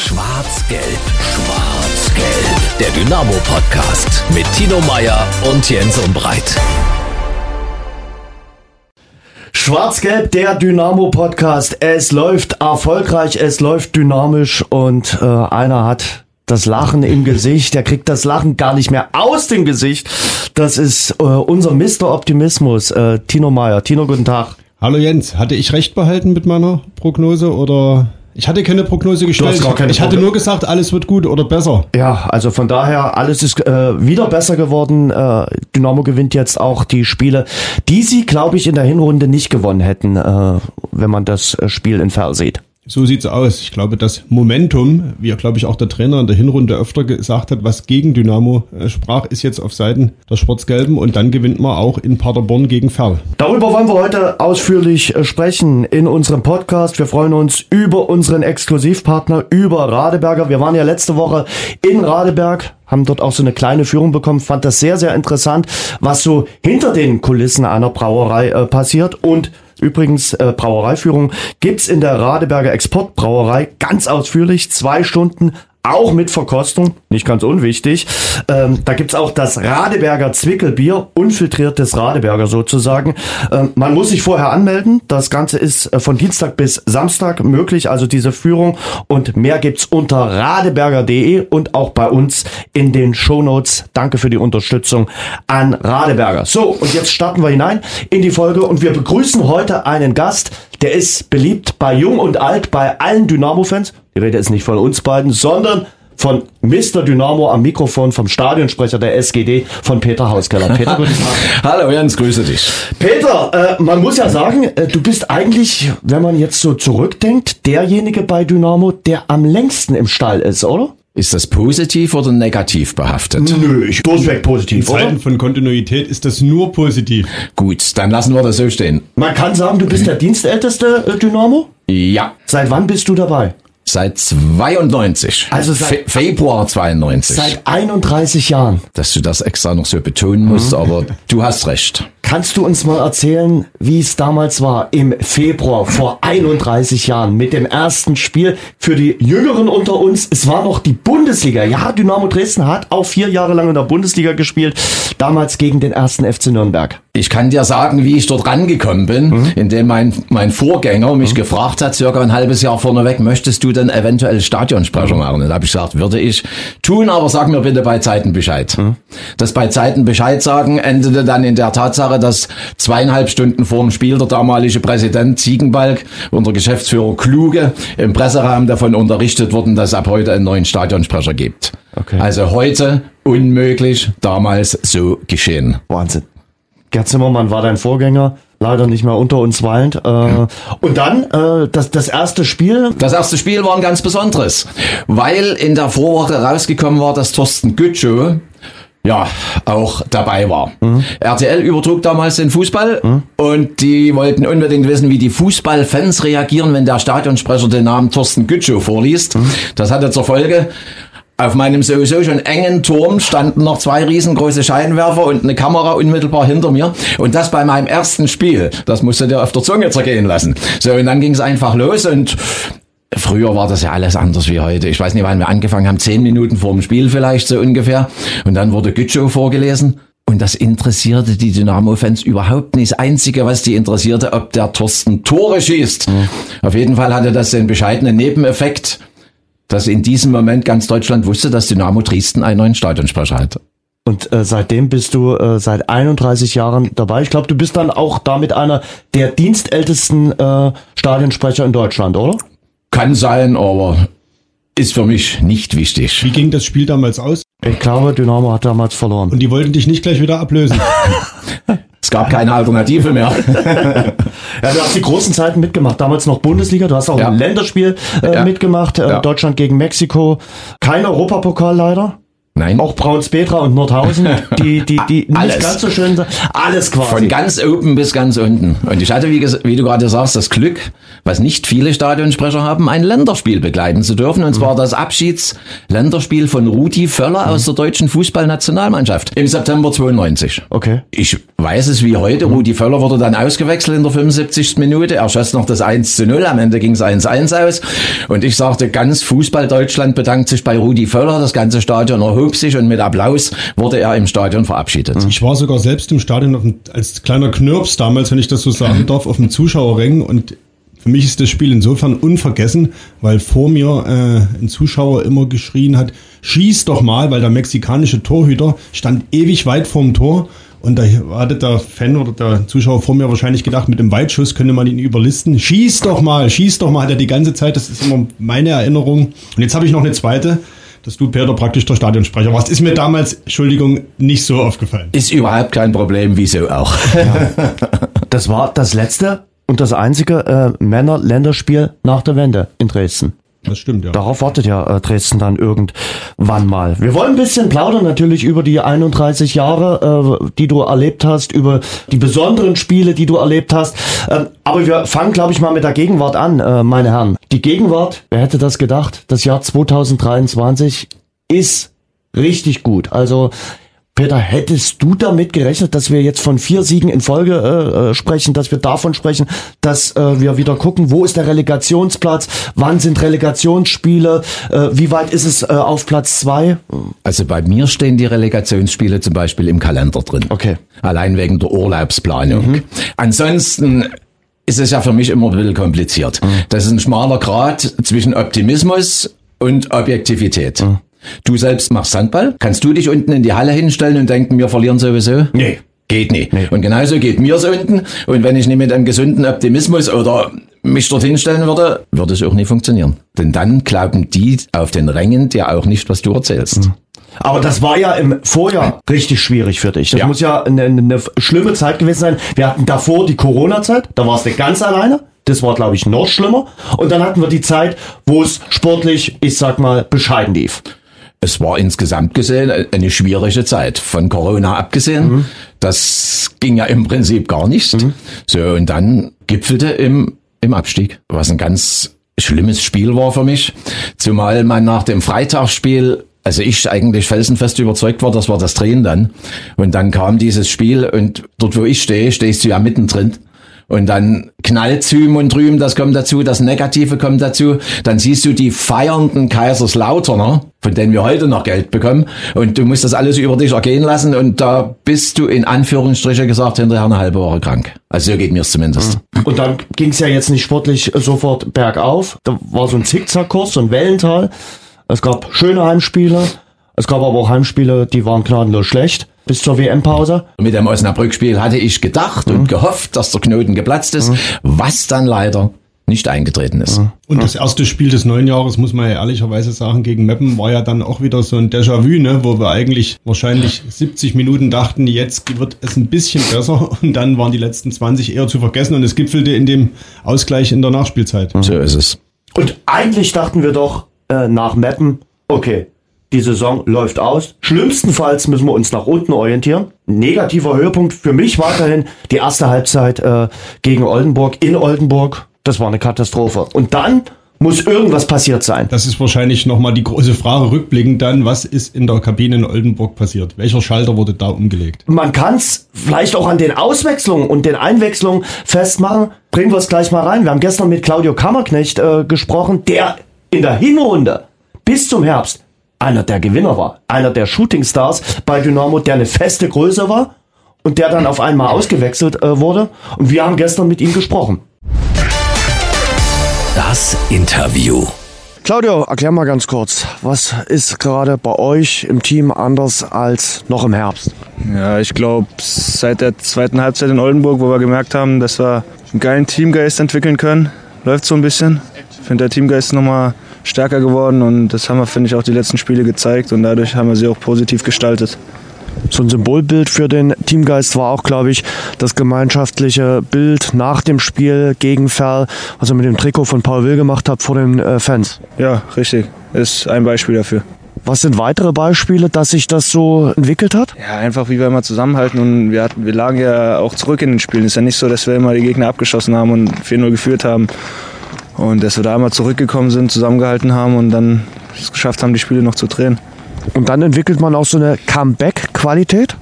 Schwarz-Gelb, Schwarz-Gelb. Der Dynamo-Podcast mit Tino Meyer und Jens Umbreit. Schwarz-Gelb, der Dynamo-Podcast. Es läuft erfolgreich, es läuft dynamisch und äh, einer hat das Lachen im Gesicht. Der kriegt das Lachen gar nicht mehr aus dem Gesicht. Das ist äh, unser Mr. Optimismus, äh, Tino Meyer. Tino, guten Tag. Hallo Jens, hatte ich recht behalten mit meiner Prognose oder ich hatte keine Prognose gestellt. ich hatte Progno- nur gesagt, alles wird gut oder besser. Ja, also von daher, alles ist äh, wieder besser geworden. Äh, Dynamo gewinnt jetzt auch die Spiele, die sie, glaube ich, in der Hinrunde nicht gewonnen hätten, äh, wenn man das äh, Spiel in Ferl sieht. So sieht's aus. Ich glaube, das Momentum, wie ja, glaube ich auch der Trainer in der Hinrunde öfter gesagt hat, was gegen Dynamo äh, sprach, ist jetzt auf Seiten der Schwarz-Gelben und dann gewinnt man auch in Paderborn gegen Ferl. Darüber wollen wir heute ausführlich äh, sprechen in unserem Podcast. Wir freuen uns über unseren Exklusivpartner, über Radeberger. Wir waren ja letzte Woche in Radeberg, haben dort auch so eine kleine Führung bekommen, fand das sehr, sehr interessant, was so hinter den Kulissen einer Brauerei äh, passiert und Übrigens, äh, Brauereiführung gibt's in der Radeberger Exportbrauerei ganz ausführlich, zwei Stunden, auch mit Verkostung, nicht ganz unwichtig. Ähm, da gibt's auch das Radeberger Zwickelbier, unfiltriertes Radeberger sozusagen. Ähm, man muss sich vorher anmelden. Das Ganze ist äh, von Dienstag bis Samstag möglich, also diese Führung. Und mehr gibt's unter radeberger.de und auch bei uns in den Shownotes. Danke für die Unterstützung an Radeberger. So, und jetzt starten wir hinein in die Folge und wir begrüßen heute einen Gast, der ist beliebt bei Jung und Alt, bei allen Dynamo-Fans. Die Rede ist nicht von uns beiden, sondern von Mr. Dynamo am Mikrofon vom Stadionsprecher der SGD von Peter Hauskeller. Peter, guten Tag. Hallo Jens, grüße dich. Peter, äh, man muss ja sagen, äh, du bist eigentlich, wenn man jetzt so zurückdenkt, derjenige bei Dynamo, der am längsten im Stall ist, oder? Ist das positiv oder negativ behaftet? Nö, ich durchweg In positiv, oder? Zeiten von Kontinuität ist das nur positiv. Gut, dann lassen wir das so stehen. Man kann sagen, du bist der dienstälteste äh, Dynamo. Ja, Seit wann bist du dabei? Seit 92. Also seit- Fe Februar 92. Seit 31 Jahren. Dass du das extra noch so betonen musst, aber du hast recht. Kannst du uns mal erzählen, wie es damals war im Februar vor 31 Jahren mit dem ersten Spiel für die Jüngeren unter uns? Es war noch die Bundesliga. Ja, Dynamo Dresden hat auch vier Jahre lang in der Bundesliga gespielt, damals gegen den ersten FC Nürnberg. Ich kann dir sagen, wie ich dort rangekommen bin, indem mein, mein Vorgänger mich gefragt hat, circa ein halbes Jahr vorneweg, möchtest du denn eventuell Stadionsprecher machen? Und da habe ich gesagt, würde ich tun, aber sag mir bitte bei Zeiten Bescheid. Das bei Zeiten Bescheid sagen endete dann in der Tatsache, dass zweieinhalb Stunden vor dem Spiel der damalige Präsident Ziegenbalg und der Geschäftsführer Kluge im Presseraum davon unterrichtet wurden, dass es ab heute einen neuen Stadionsprecher gibt. Okay. Also heute unmöglich, damals so geschehen. Wahnsinn. Gerd Zimmermann war dein Vorgänger, leider nicht mehr unter uns weilend. Äh, Und dann äh, das, das erste Spiel. Das erste Spiel war ein ganz besonderes, weil in der Vorwoche rausgekommen war, dass Thorsten Gütschow ja auch dabei war. RTL übertrug damals den Fußball und die wollten unbedingt wissen, wie die Fußballfans reagieren, wenn der Stadionsprecher den Namen Thorsten Gütschow vorliest. Das hatte zur Folge, auf meinem sowieso schon engen Turm standen noch zwei riesengroße Scheinwerfer und eine Kamera unmittelbar hinter mir. Und das bei meinem ersten Spiel. Das musste der auf der Zunge zergehen lassen. So, und dann ging es einfach los und Früher war das ja alles anders wie heute. Ich weiß nicht, wann wir angefangen haben, zehn Minuten vor dem Spiel vielleicht so ungefähr. Und dann wurde Gütschow vorgelesen. Und das interessierte die Dynamo-Fans überhaupt nicht. Das Einzige, was die interessierte, ob der Thorsten Tore schießt. Auf jeden Fall hatte das den bescheidenen Nebeneffekt, dass in diesem Moment ganz Deutschland wusste, dass Dynamo Dresden einen neuen Stadionsprecher hat. Und äh, seitdem bist du äh, seit 31 Jahren dabei. Ich glaube, du bist dann auch damit einer der dienstältesten äh, Stadionsprecher in Deutschland, oder? Kann sein, aber ist für mich nicht wichtig. Wie ging das Spiel damals aus? Ich glaube, Dynamo hat damals verloren. Und die wollten dich nicht gleich wieder ablösen. Es gab keine Alternative mehr. Ja, du hast die großen Zeiten mitgemacht. Damals noch Bundesliga. Du hast auch Ja. ein Länderspiel äh, Ja. mitgemacht. Äh. Deutschland gegen Mexiko. Kein Europapokal leider. Nein. Auch Braunspetra und Nordhausen, die, die, die nicht Alles. ganz so schön sind. Alles quasi. Von ganz oben bis ganz unten. Und ich hatte, wie, wie du gerade sagst, das Glück, was nicht viele Stadionsprecher haben, ein Länderspiel begleiten zu dürfen. Und zwar das Abschiedsländerspiel von Rudi Völler aus der deutschen Fußballnationalmannschaft im September 92. Okay. Ich weiß es wie heute. Rudi Völler wurde dann ausgewechselt in der 75. Minute. Er schoss noch das 1 zu 0. Am Ende ging es 1-1 aus. Und ich sagte, ganz Fußball Deutschland bedankt sich bei Rudi Völler. Das ganze Stadion erhob sich und mit Applaus wurde er im Stadion verabschiedet. Ich war sogar selbst im Stadion als kleiner Knirps damals, wenn ich das so sagen darf, auf dem Zuschauerring und für mich ist das Spiel insofern unvergessen, weil vor mir äh, ein Zuschauer immer geschrien hat, schieß doch mal, weil der mexikanische Torhüter stand ewig weit vorm Tor und da hatte der Fan oder der Zuschauer vor mir wahrscheinlich gedacht, mit dem Weitschuss könnte man ihn überlisten. Schieß doch mal, schieß doch mal, hat er die ganze Zeit, das ist immer meine Erinnerung. Und jetzt habe ich noch eine zweite, dass du, Peter, praktisch der Stadionsprecher warst. Ist mir damals, Entschuldigung, nicht so aufgefallen. Ist überhaupt kein Problem, wieso auch. Das war das letzte und das einzige äh, Männer-Länderspiel nach der Wende in Dresden. Das stimmt, ja. Darauf wartet ja äh, Dresden dann irgendwann mal. Wir wollen ein bisschen plaudern natürlich über die 31 Jahre, äh, die du erlebt hast, über die besonderen Spiele, die du erlebt hast. Ähm, aber wir fangen, glaube ich, mal mit der Gegenwart an, äh, meine Herren. Die Gegenwart, wer hätte das gedacht? Das Jahr 2023 ist richtig gut. Also Peter, hättest du damit gerechnet, dass wir jetzt von vier Siegen in Folge äh, äh, sprechen, dass wir davon sprechen, dass äh, wir wieder gucken, wo ist der Relegationsplatz, wann sind Relegationsspiele, äh, wie weit ist es äh, auf Platz zwei? Also bei mir stehen die Relegationsspiele zum Beispiel im Kalender drin. Okay. Allein wegen der Urlaubsplanung. Ansonsten ist es ja für mich immer ein bisschen kompliziert. Das ist ein schmaler Grad zwischen Optimismus und Objektivität. Du selbst machst Handball. Kannst du dich unten in die Halle hinstellen und denken, wir verlieren sowieso? Nee. Geht nicht. Und genauso geht mir's unten. Und wenn ich nicht mit einem gesunden Optimismus oder mich dorthin stellen würde, würde es auch nicht funktionieren. Denn dann glauben die auf den Rängen dir auch nicht, was du erzählst. Aber das war ja im Vorjahr richtig schwierig für dich. Das Ja. muss ja eine, eine schlimme Zeit gewesen sein. Wir hatten davor die Corona-Zeit, da warst du ganz alleine. Das war, glaube ich, noch schlimmer. Und dann hatten wir die Zeit, wo es sportlich, ich sag mal, bescheiden lief. Es war insgesamt gesehen eine schwierige Zeit. Von Corona abgesehen. Das ging ja im Prinzip gar nicht. So, und dann gipfelte im, im Abstieg. Was ein ganz schlimmes Spiel war für mich. Zumal man nach dem Freitagsspiel also ich eigentlich felsenfest überzeugt war, das war das Drehen dann. Und dann kam dieses Spiel und dort, wo ich stehe, stehst du ja mittendrin. Und dann knallt Hüm und drüben, das kommt dazu, das Negative kommt dazu. Dann siehst du die feiernden Kaiserslauterner, von denen wir heute noch Geld bekommen. Und du musst das alles über dich ergehen lassen. Und da bist du in Anführungsstriche gesagt hinterher eine halbe Woche krank. Also so geht mir's zumindest. Und dann ging es ja jetzt nicht sportlich sofort bergauf. Da war so ein Zickzackkurs, so ein Wellental. Es gab schöne Heimspiele. Es gab aber auch Heimspiele, die waren gnadenlos schlecht. Bis zur WM-Pause. Mit dem Osnabrück-Spiel hatte ich gedacht und gehofft, dass der Knoten geplatzt ist, was dann leider nicht eingetreten ist. Und das erste Spiel des neuen Jahres, muss man ja ehrlicherweise sagen, gegen Meppen war ja dann auch wieder so ein Déjà-vu, ne, wo wir eigentlich wahrscheinlich 70 Minuten dachten, jetzt wird es ein bisschen besser und dann waren die letzten 20 eher zu vergessen und es gipfelte in dem Ausgleich in der Nachspielzeit. So ist es. Und eigentlich dachten wir doch äh, nach Meppen, okay, die Saison läuft aus. Schlimmstenfalls müssen wir uns nach unten orientieren. Negativer Höhepunkt für mich weiterhin die erste Halbzeit äh, gegen Oldenburg in Oldenburg. Das war eine Katastrophe. Und dann muss irgendwas passiert sein. Das ist wahrscheinlich nochmal die große Frage rückblickend dann, was ist in der Kabine in Oldenburg passiert? Welcher Schalter wurde da umgelegt? Man kann es vielleicht auch an den Auswechslungen und den Einwechslungen festmachen. Bringen wir es gleich mal rein. Wir haben gestern mit Claudio Kammerknecht äh, gesprochen, der in der Hinrunde bis zum Herbst einer der Gewinner war. Einer der Shootingstars bei Dynamo, der eine feste Größe war und der dann auf einmal ausgewechselt äh, wurde. Und wir haben gestern mit ihm gesprochen. Das Interview. Claudio, erklär mal ganz kurz, was ist gerade bei euch im Team anders als noch im Herbst? Ja, ich glaube, seit der zweiten Halbzeit in Oldenburg, wo wir gemerkt haben, dass wir einen geilen Teamgeist entwickeln können, läuft so ein bisschen. Ich finde, der Teamgeist ist nochmal stärker geworden und das haben wir, finde ich, auch die letzten Spiele gezeigt und dadurch haben wir sie auch positiv gestaltet. So ein Symbolbild für den Teamgeist war auch, glaube ich, das gemeinschaftliche Bild nach dem Spiel gegen Ferl, was ihr mit dem Trikot von Paul Will gemacht habt vor den äh, Fans. Ja, richtig. Ist ein Beispiel dafür. Was sind weitere Beispiele, dass sich das so entwickelt hat? Ja, einfach wie wir immer zusammenhalten und wir, hatten, wir lagen ja auch zurück in den Spielen. Es ist ja nicht so, dass wir immer die Gegner abgeschossen haben und 4-0 geführt haben. Und dass wir da einmal zurückgekommen sind, zusammengehalten haben und dann es geschafft haben, die Spiele noch zu drehen. Und dann entwickelt man auch so eine Comeback-Qualität?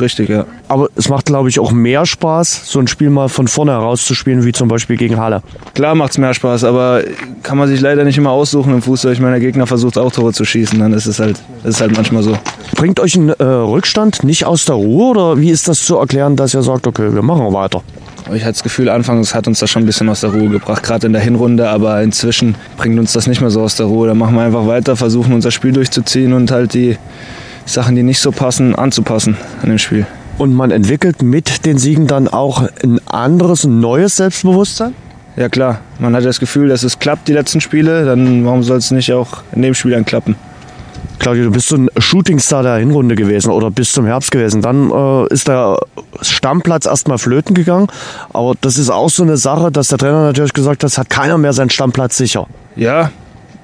Richtig, ja. Aber es macht, glaube ich, auch mehr Spaß, so ein Spiel mal von vorne herauszuspielen, wie zum Beispiel gegen Halle. Klar macht es mehr Spaß, aber kann man sich leider nicht immer aussuchen im Fußball. Ich meine, der Gegner versucht auch Tore zu schießen, dann ist es halt, ist halt manchmal so. Bringt euch ein äh, Rückstand nicht aus der Ruhe oder wie ist das zu erklären, dass ihr sagt, okay, wir machen weiter? Ich hatte das Gefühl, anfangs hat uns das schon ein bisschen aus der Ruhe gebracht, gerade in der Hinrunde, aber inzwischen bringt uns das nicht mehr so aus der Ruhe. Da machen wir einfach weiter, versuchen unser Spiel durchzuziehen und halt die Sachen, die nicht so passen, anzupassen an dem Spiel. Und man entwickelt mit den Siegen dann auch ein anderes, ein neues Selbstbewusstsein? Ja klar, man hat das Gefühl, dass es klappt, die letzten Spiele, dann warum soll es nicht auch in dem Spiel dann klappen? Claudio, du bist so ein Shootingstar der Hinrunde gewesen oder bis zum Herbst gewesen. Dann äh, ist der Stammplatz erstmal flöten gegangen. Aber das ist auch so eine Sache, dass der Trainer natürlich gesagt hat, hat keiner mehr seinen Stammplatz sicher. Ja,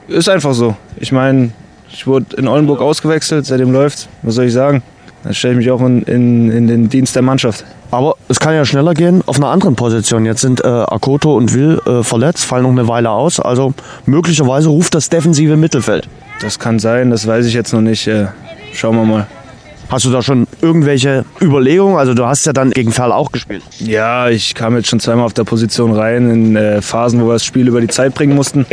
ist einfach so. Ich meine, ich wurde in Oldenburg ausgewechselt, seitdem läuft. Was soll ich sagen? Dann stelle ich mich auch in, in, in, den Dienst der Mannschaft. Aber es kann ja schneller gehen auf einer anderen Position. Jetzt sind äh, Akoto und Will äh, verletzt, fallen noch eine Weile aus. Also möglicherweise ruft das defensive Mittelfeld. Das kann sein, das weiß ich jetzt noch nicht. Äh, schauen wir mal. Hast du da schon irgendwelche Überlegungen? Also du hast ja dann gegen Ferl auch gespielt. Ja, ich kam jetzt schon zweimal auf der Position rein in äh, Phasen, wo wir das Spiel über die Zeit bringen mussten.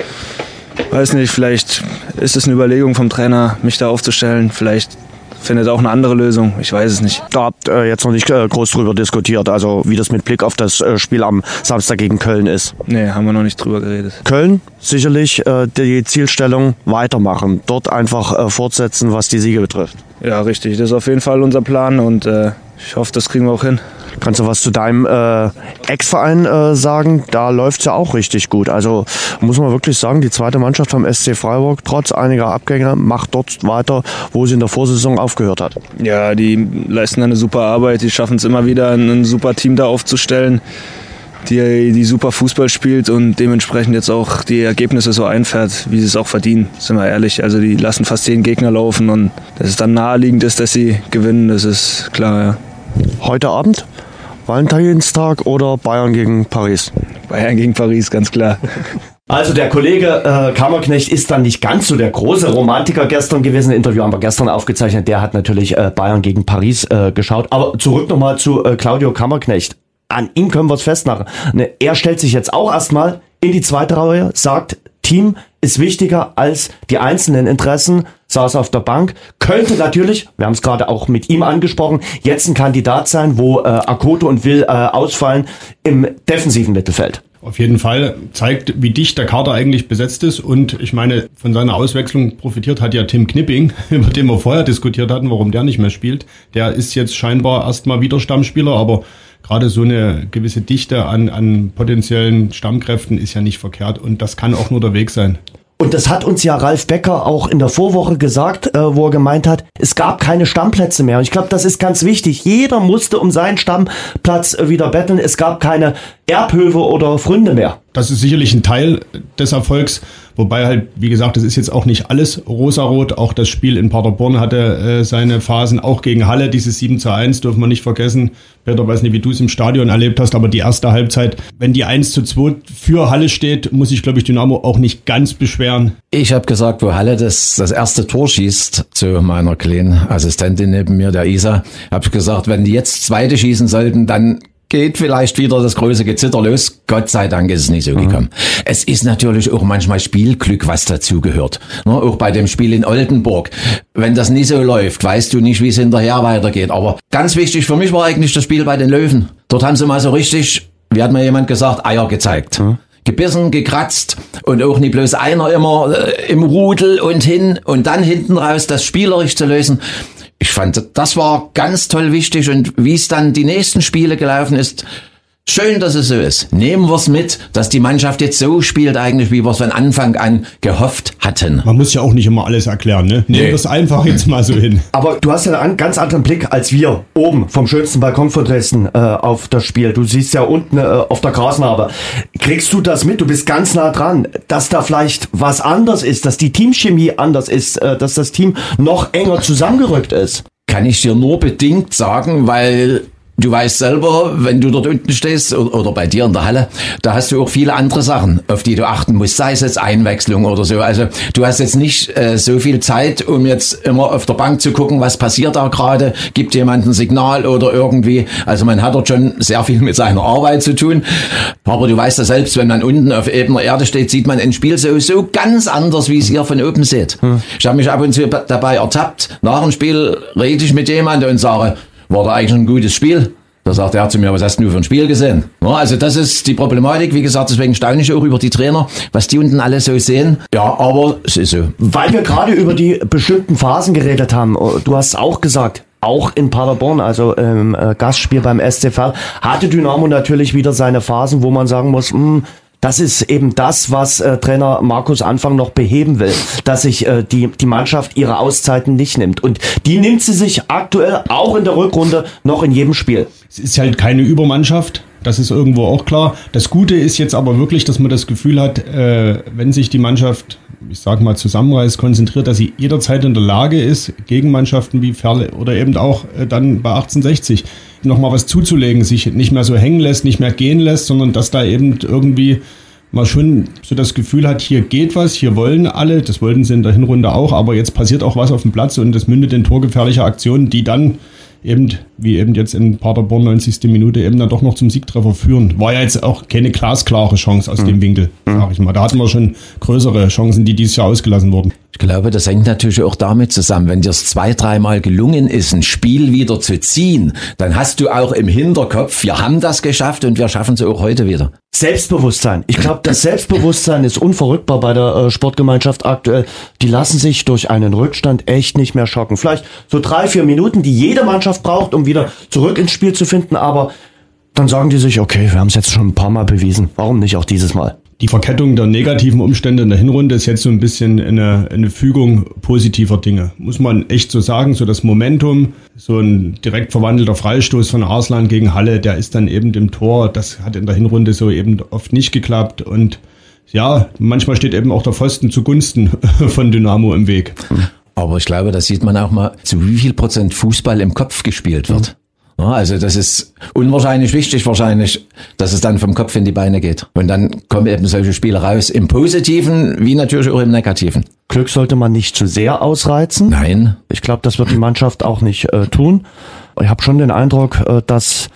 Weiß nicht, vielleicht ist es eine Überlegung vom Trainer, mich da aufzustellen. Vielleicht findet auch eine andere Lösung. Ich weiß es nicht. Da habt ihr jetzt noch nicht äh, groß drüber diskutiert, also wie das mit Blick auf das äh, Spiel am Samstag gegen Köln ist. Nee, haben wir noch nicht drüber geredet. Köln sicherlich äh, die Zielstellung weitermachen, dort einfach fortsetzen, was die Siege betrifft. Ja, richtig. Das ist auf jeden Fall unser Plan und ich hoffe, das kriegen wir auch hin. Kannst du was zu deinem äh, Ex-Verein äh, sagen? Da läuft es ja auch richtig gut. Also muss man wirklich sagen, die zweite Mannschaft vom SC Freiburg, trotz einiger Abgänge, macht dort weiter, wo sie in der Vorsaison aufgehört hat. Ja, die leisten eine super Arbeit. Die schaffen es immer wieder, ein super Team da aufzustellen die, die super Fußball spielt und dementsprechend jetzt auch die Ergebnisse so einfährt, wie sie es auch verdienen, sind wir ehrlich. Also die lassen fast jeden Gegner laufen und dass es dann naheliegend ist, dass sie gewinnen, das ist klar, ja. Heute Abend? Valentinstag oder Bayern gegen Paris? Bayern gegen Paris, ganz klar. Also der Kollege äh, Kammerknecht ist dann nicht ganz so der große Romantiker gestern gewesen. Ein Interview haben wir gestern aufgezeichnet. Der hat natürlich äh, Bayern gegen Paris äh, geschaut. Aber zurück nochmal zu äh, Claudio Kammerknecht. An ihm können wir es festmachen. Ne, er stellt sich jetzt auch erstmal in die zweite Reihe, sagt, Team ist wichtiger als die einzelnen Interessen, saß auf der Bank, könnte natürlich, wir haben es gerade auch mit ihm angesprochen, jetzt ein Kandidat sein, wo äh, Akoto und Will äh, ausfallen im defensiven Mittelfeld. Auf jeden Fall zeigt, wie dicht der Kader eigentlich besetzt ist. Und ich meine, von seiner Auswechslung profitiert hat ja Tim Knipping, über den wir vorher diskutiert hatten, warum der nicht mehr spielt. Der ist jetzt scheinbar erstmal wieder Stammspieler, aber gerade so eine gewisse Dichte an, an potenziellen Stammkräften ist ja nicht verkehrt. Und das kann auch nur der Weg sein. Und das hat uns ja Ralf Becker auch in der Vorwoche gesagt, äh, wo er gemeint hat, es gab keine Stammplätze mehr. Und ich glaube, das ist ganz wichtig. Jeder musste um seinen Stammplatz äh, wieder betteln. Es gab keine Erbhöfe oder Fründe mehr. Das ist sicherlich ein Teil des Erfolgs. Wobei halt, wie gesagt, das ist jetzt auch nicht alles rosarot. Auch das Spiel in Paderborn hatte äh, seine Phasen, auch gegen Halle, dieses 7 zu 1, dürfen wir nicht vergessen. Peter, weiß nicht, wie du es im Stadion erlebt hast, aber die erste Halbzeit, wenn die 1 zu 2 für Halle steht, muss ich, glaube ich, Dynamo auch nicht ganz beschweren. Ich habe gesagt, wo Halle das, das erste Tor schießt, zu meiner kleinen Assistentin neben mir, der Isa, habe ich gesagt, wenn die jetzt zweite schießen sollten, dann geht vielleicht wieder das große Gezitter los. Gott sei Dank ist es nicht so mhm. gekommen. Es ist natürlich auch manchmal Spielglück, was dazugehört. Ne, auch bei dem Spiel in Oldenburg. Wenn das nicht so läuft, weißt du nicht, wie es hinterher weitergeht. Aber ganz wichtig für mich war eigentlich das Spiel bei den Löwen. Dort haben sie mal so richtig, wie hat mir jemand gesagt, Eier gezeigt. Mhm gebissen, gekratzt und auch nicht bloß einer immer äh, im Rudel und hin und dann hinten raus das spielerisch zu lösen ich fand, das war ganz toll wichtig und wie es dann die nächsten Spiele gelaufen ist, Schön, dass es so ist. Nehmen wir es mit, dass die Mannschaft jetzt so spielt eigentlich, wie wir es von Anfang an gehofft hatten. Man muss ja auch nicht immer alles erklären, ne? Nehmen Nee. wir es einfach jetzt mal so hin. Aber du hast ja einen ganz anderen Blick als wir oben vom schönsten Balkon von Dresden äh, auf das Spiel. Du siehst ja unten äh, auf der Grasnarbe. Kriegst du das mit? Du bist ganz nah dran, dass da vielleicht was anders ist, dass die Teamchemie anders ist, äh, dass das Team noch enger zusammengerückt ist. Kann ich dir nur bedingt sagen, weil du weißt selber, wenn du dort unten stehst oder bei dir in der Halle, da hast du auch viele andere Sachen, auf die du achten musst, sei es jetzt Einwechslung oder so. Also du hast jetzt nicht äh, so viel Zeit, um jetzt immer auf der Bank zu gucken, was passiert da gerade, gibt jemand ein Signal oder irgendwie. Also man hat dort schon sehr viel mit seiner Arbeit zu tun. Aber du weißt ja selbst, wenn man unten auf ebener Erde steht, sieht man ein Spiel sowieso ganz anders, wie es ihr von oben seht. Ich habe mich ab und zu dabei ertappt. Nach dem Spiel rede ich mit jemandem und sage, war da eigentlich ein gutes Spiel? Da sagt er zu mir, was hast du für ein Spiel gesehen? Ja, also das ist die Problematik. Wie gesagt, deswegen staune ich auch über die Trainer, was die unten alle so sehen. Ja, aber es ist so. Weil wir gerade über die bestimmten Phasen geredet haben, oh, du hast auch gesagt, auch in Paderborn, also im äh, Gastspiel beim SCV, hatte Dynamo natürlich wieder seine Phasen, wo man sagen muss, mh, das ist eben das, was äh, Trainer Markus Anfang noch beheben will, dass sich äh, die, die Mannschaft ihre Auszeiten nicht nimmt. Und die nimmt sie sich aktuell auch in der Rückrunde noch in jedem Spiel. Es ist halt keine Übermannschaft. Das ist irgendwo auch klar. Das Gute ist jetzt aber wirklich, dass man das Gefühl hat, äh, wenn sich die Mannschaft, ich sag mal, zusammenreißt, konzentriert, dass sie jederzeit in der Lage ist, gegen Mannschaften wie Ferle oder eben auch äh, dann bei 1860 nochmal was zuzulegen, sich nicht mehr so hängen lässt, nicht mehr gehen lässt, sondern dass da eben irgendwie man schon so das Gefühl hat, hier geht was, hier wollen alle, das wollten sie in der Hinrunde auch, aber jetzt passiert auch was auf dem Platz und das mündet in torgefährliche Aktionen, die dann eben, wie eben jetzt in Paderborn 90. Minute, eben dann doch noch zum Siegtreffer führen. War ja jetzt auch keine glasklare Chance aus dem Winkel, sag ich mal. Da hatten wir schon größere Chancen, die dieses Jahr ausgelassen wurden. Ich glaube, das hängt natürlich auch damit zusammen, wenn dir es zwei, dreimal gelungen ist, ein Spiel wieder zu ziehen, dann hast du auch im Hinterkopf, wir haben das geschafft und wir schaffen es auch heute wieder. Selbstbewusstsein. Ich glaube, das Selbstbewusstsein ist unverrückbar bei der äh, Sportgemeinschaft aktuell. Die lassen sich durch einen Rückstand echt nicht mehr schocken. Vielleicht so drei, vier Minuten, die jede Mannschaft braucht, um wieder zurück ins Spiel zu finden, aber dann sagen die sich, okay, wir haben es jetzt schon ein paar Mal bewiesen. Warum nicht auch dieses Mal? Die Verkettung der negativen Umstände in der Hinrunde ist jetzt so ein bisschen eine, eine Fügung positiver Dinge. Muss man echt so sagen, so das Momentum, so ein direkt verwandelter Freistoß von Arslan gegen Halle, der ist dann eben im Tor. Das hat in der Hinrunde so eben oft nicht geklappt und ja, manchmal steht eben auch der Pfosten zugunsten von Dynamo im Weg. Aber ich glaube, da sieht man auch mal, zu wie viel Prozent Fußball im Kopf gespielt wird. Ja, also das ist unwahrscheinlich wichtig wahrscheinlich, dass es dann vom Kopf in die Beine geht. Und dann kommen eben solche Spiele raus, im Positiven wie natürlich auch im Negativen. Glück sollte man nicht zu sehr ausreizen. Nein, Ich glaube, das wird die Mannschaft auch nicht äh, tun. Ich habe schon den Eindruck, äh, dass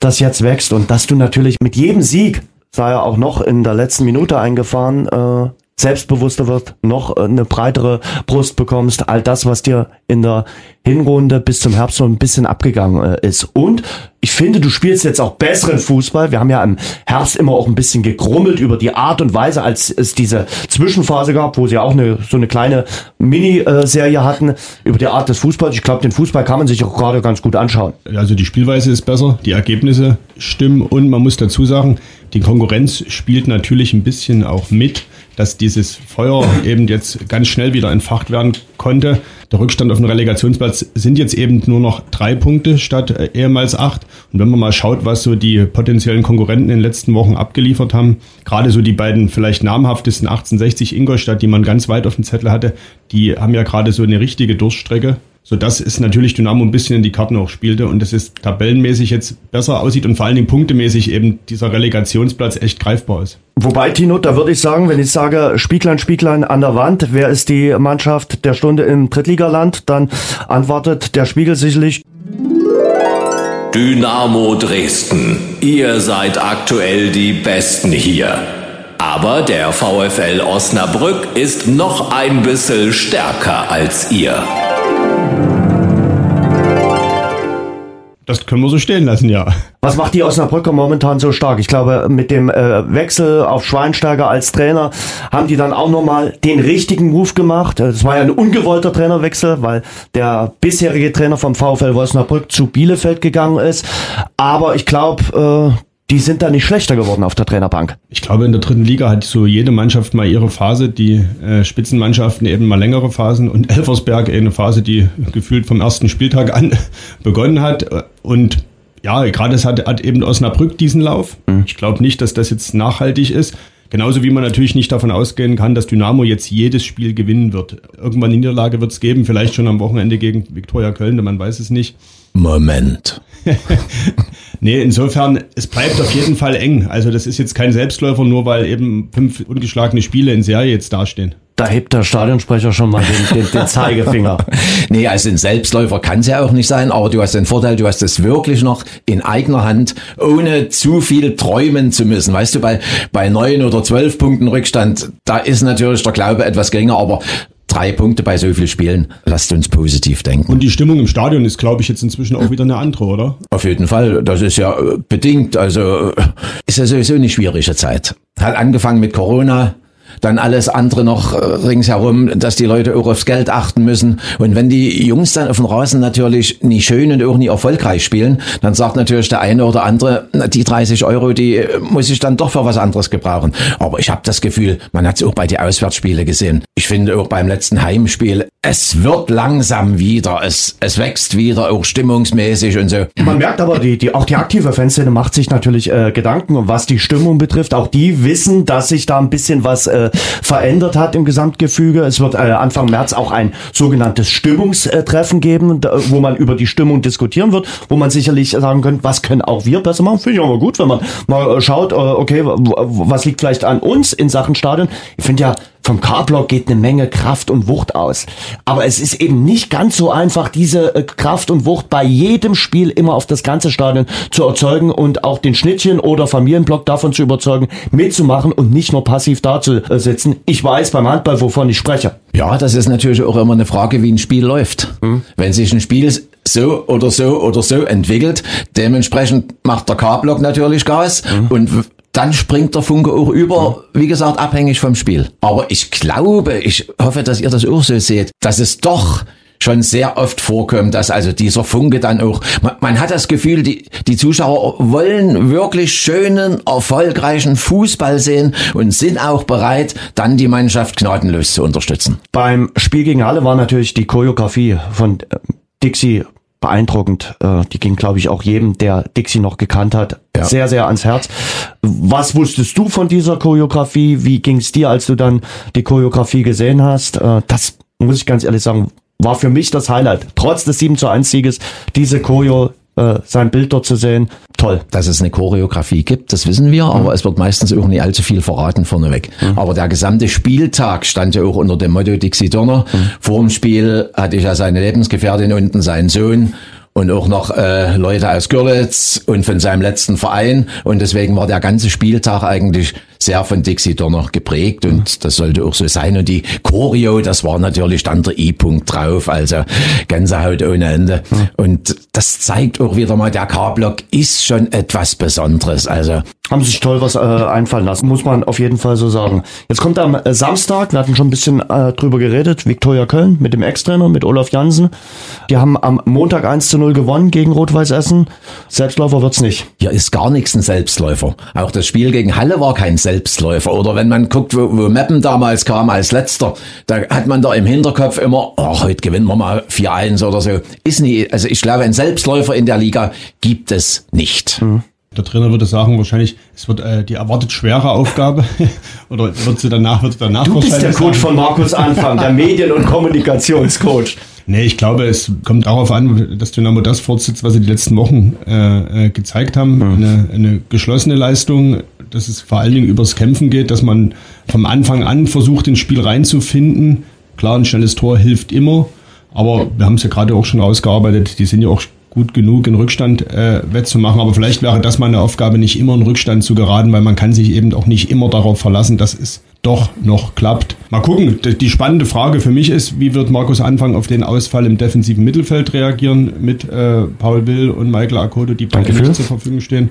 das jetzt wächst und dass du natürlich mit jedem Sieg, sei er auch noch in der letzten Minute eingefahren, äh, selbstbewusster wird, noch äh, eine breitere Brust bekommst, all das, was dir in der Hinrunde bis zum Herbst so ein bisschen abgegangen äh, ist. Und ich finde, du spielst jetzt auch besseren Fußball. Wir haben ja im Herbst immer auch ein bisschen gegrummelt über die Art und Weise, als es diese Zwischenphase gab, wo sie auch eine, so eine kleine Miniserie hatten, über die Art des Fußballs. Ich glaube, den Fußball kann man sich auch gerade ganz gut anschauen. Also die Spielweise ist besser, die Ergebnisse stimmen und man muss dazu sagen, die Konkurrenz spielt natürlich ein bisschen auch mit, dass dieses Feuer eben jetzt ganz schnell wieder entfacht werden konnte. Der Rückstand auf dem Relegationsplatz sind jetzt eben nur noch drei Punkte statt äh, ehemals acht. Und wenn man mal schaut, was so die potenziellen Konkurrenten in den letzten Wochen abgeliefert haben, gerade so die beiden vielleicht namhaftesten 1860 Ingolstadt, die man ganz weit auf dem Zettel hatte, die haben ja gerade so eine richtige Durststrecke so dass es natürlich Dynamo ein bisschen in die Karten auch spielte und dass es tabellenmäßig jetzt besser aussieht und vor allen Dingen punktemäßig eben dieser Relegationsplatz echt greifbar ist. Wobei, Tino, da würde ich sagen, wenn ich sage, Spieglein, Spieglein an der Wand, wer ist die Mannschaft der Stunde im Drittligaland, dann antwortet der Spiegel sicherlich, Dynamo Dresden. Ihr seid aktuell die Besten hier. Aber der VfL Osnabrück ist noch ein bisschen stärker als ihr. Das können wir so stehen lassen, ja. Was macht die Osnabrücker momentan so stark? Ich glaube, mit dem äh, Wechsel auf Schweinsteiger als Trainer haben die dann auch nochmal den richtigen Move gemacht. Es war ja ein ungewollter Trainerwechsel, weil der bisherige Trainer vom VfL Osnabrück zu Bielefeld gegangen ist. Aber ich glaube, äh, die sind da nicht schlechter geworden auf der Trainerbank. Ich glaube, in der dritten Liga hat so jede Mannschaft mal ihre Phase, die äh, Spitzenmannschaften eben mal längere Phasen und Elversberg eine Phase, die gefühlt vom ersten Spieltag an begonnen hat. Und ja, gerade es hat, hat eben Osnabrück diesen Lauf. Mhm. Ich glaube nicht, dass das jetzt nachhaltig ist. Genauso wie man natürlich nicht davon ausgehen kann, dass Dynamo jetzt jedes Spiel gewinnen wird. Irgendwann eine Niederlage wird es geben, vielleicht schon am Wochenende gegen Viktoria Köln, man weiß es nicht. Moment. nee, insofern, es bleibt auf jeden Fall eng. Also das ist jetzt kein Selbstläufer, nur weil eben fünf ungeschlagene Spiele in Serie jetzt dastehen. Da hebt der Stadionsprecher schon mal den, den, den Zeigefinger. nee, also ein Selbstläufer kann es ja auch nicht sein, aber du hast den Vorteil, du hast es wirklich noch in eigener Hand, ohne zu viel träumen zu müssen. Weißt du, bei, bei neun oder zwölf Punkten Rückstand, da ist natürlich der Glaube etwas geringer, aber drei Punkte bei so vielen Spielen. Lasst uns positiv denken. Und die Stimmung im Stadion ist, glaube ich, jetzt inzwischen auch wieder eine andere, oder? Auf jeden Fall. Das ist ja äh, bedingt. Also äh, ist ja sowieso eine schwierige Zeit. Hat angefangen mit Corona, dann alles andere noch äh, ringsherum, dass die Leute auch aufs Geld achten müssen. Und wenn die Jungs dann auf dem Rasen natürlich nie schön und auch nie erfolgreich spielen, dann sagt natürlich der eine oder andere, die 30 Euro, die äh, muss ich dann doch für was anderes gebrauchen. Aber ich habe das Gefühl, man hat es auch bei den Auswärtsspielen gesehen. Ich finde auch beim letzten Heimspiel, es wird langsam wieder, es, es wächst wieder, auch stimmungsmäßig und so. Man merkt aber, die, die, auch die aktive Fanszene macht sich natürlich äh, Gedanken, was die Stimmung betrifft. Auch die wissen, dass sich da ein bisschen was äh, verändert hat im Gesamtgefüge. Es wird äh, Anfang März auch ein sogenanntes Stimmungstreffen geben, wo man über die Stimmung diskutieren wird, wo man sicherlich sagen könnte, was können auch wir besser machen. Finde ich aber gut, wenn man mal äh, schaut, äh, okay, was liegt vielleicht an uns in Sachen Stadion. Ich finde ja, vom K-Block geht eine Menge Kraft und Wucht aus. Aber es ist eben nicht ganz so einfach, diese äh, Kraft und Wucht bei jedem Spiel immer auf das ganze Stadion zu erzeugen und auch den Schnittchen oder Familienblock davon zu überzeugen, mitzumachen und nicht nur passiv da zu sitzen. Ich weiß beim Handball, wovon ich spreche. Ja, das ist natürlich auch immer eine Frage, wie ein Spiel läuft. Mhm. Wenn sich ein Spiel so oder so oder so entwickelt, dementsprechend macht der K-Block natürlich Gas mhm. und dann springt der Funke auch über, wie gesagt, abhängig vom Spiel. Aber ich glaube, ich hoffe, dass ihr das auch so seht, dass es doch schon sehr oft vorkommt, dass also dieser Funke dann auch, man, man, hat das Gefühl, die, die Zuschauer wollen wirklich schönen, erfolgreichen Fußball sehen und sind auch bereit, dann die Mannschaft gnadenlos zu unterstützen. Beim Spiel gegen Halle war natürlich die Choreografie von äh, Dixie beeindruckend. Äh, die ging, glaube ich, auch jedem, der Dixie noch gekannt hat, ja. sehr, sehr ans Herz. Was wusstest du von dieser Choreografie? Wie ging es dir, als du dann die Choreografie gesehen hast? Äh, das muss ich ganz ehrlich sagen, war für mich das Highlight. Trotz des 7 zu 1 Sieges, diese Choreo äh, sein Bild dort zu sehen. Toll. Dass es eine Choreografie gibt, das wissen wir, mhm. aber es wird meistens auch nicht allzu viel verraten vorneweg. Mhm. Aber der gesamte Spieltag stand ja auch unter dem Motto Dixie Donner. Mhm. Vor dem Spiel hatte ich ja seine Lebensgefährtin unten, seinen Sohn und auch noch äh, Leute aus Görlitz und von seinem letzten Verein. Und deswegen war der ganze Spieltag eigentlich sehr von Dixie Donner geprägt und mhm. das sollte auch so sein. Und die Choreo, das war natürlich dann der I-Punkt drauf, also Gänsehaut ohne Ende. Mhm. Und das zeigt auch wieder mal, der K-Block ist schon etwas Besonderes. Also haben sich toll was äh, einfallen lassen, muss man auf jeden Fall so sagen. Jetzt kommt am äh, Samstag, wir hatten schon ein bisschen äh, drüber geredet, Viktoria Köln mit dem Ex-Trainer, mit Olaf Jansen. Die haben am Montag 1 zu 0 gewonnen gegen Rot-Weiß Essen. Selbstläufer wird's nicht. Hier ist gar nichts ein Selbstläufer. Auch das Spiel gegen Halle war kein Selbstläufer. Oder wenn man guckt, wo, wo Meppen damals kam als letzter, da hat man da im Hinterkopf immer, ach, heute gewinnen wir mal 4-1 oder so. Ist nie, also ich glaube, ein Selbstläufer in der Liga gibt es nicht. Mhm. Der Trainer würde sagen, wahrscheinlich, es wird äh, die erwartet schwere Aufgabe. Oder wird sie danach, wird danach Du bist der Coach von Markus Anfang, der Medien- und Kommunikationscoach. Nee, ich glaube, es kommt darauf an, dass Dynamo das fortsetzt, was sie die letzten Wochen äh, äh, gezeigt haben. Mhm. Eine, eine geschlossene Leistung, dass es vor allen Dingen übers Kämpfen geht, dass man vom Anfang an versucht, ins Spiel reinzufinden. Klar, ein schnelles Tor hilft immer, aber wir haben es ja gerade auch schon rausgearbeitet, die sind ja auch gut genug in Rückstand äh, wettzumachen. Aber vielleicht wäre das mal eine Aufgabe, nicht immer in Rückstand zu geraten, weil man kann sich eben auch nicht immer darauf verlassen, dass es doch noch klappt. Mal gucken. Die spannende Frage für mich ist, wie wird Markus Anfang auf den Ausfall im defensiven Mittelfeld reagieren mit äh, Paul Will und Michael Akoto, die beide nicht zur Verfügung stehen.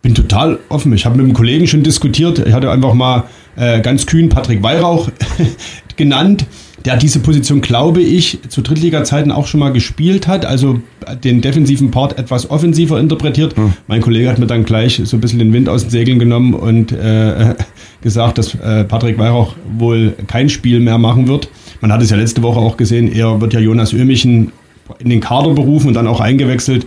Bin total offen. Ich habe mit einem Kollegen schon diskutiert. Ich hatte einfach mal äh, ganz kühn Patrick Weihrauch genannt der diese Position, glaube ich, zu Drittliga-Zeiten auch schon mal gespielt hat, also den defensiven Part etwas offensiver interpretiert. Hm. Mein Kollege hat mir dann gleich so ein bisschen den Wind aus den Segeln genommen und äh, gesagt, dass äh, Patrick Weihrauch wohl kein Spiel mehr machen wird. Man hat es ja letzte Woche auch gesehen, er wird ja Jonas Ömichen in den Kader berufen und dann auch eingewechselt.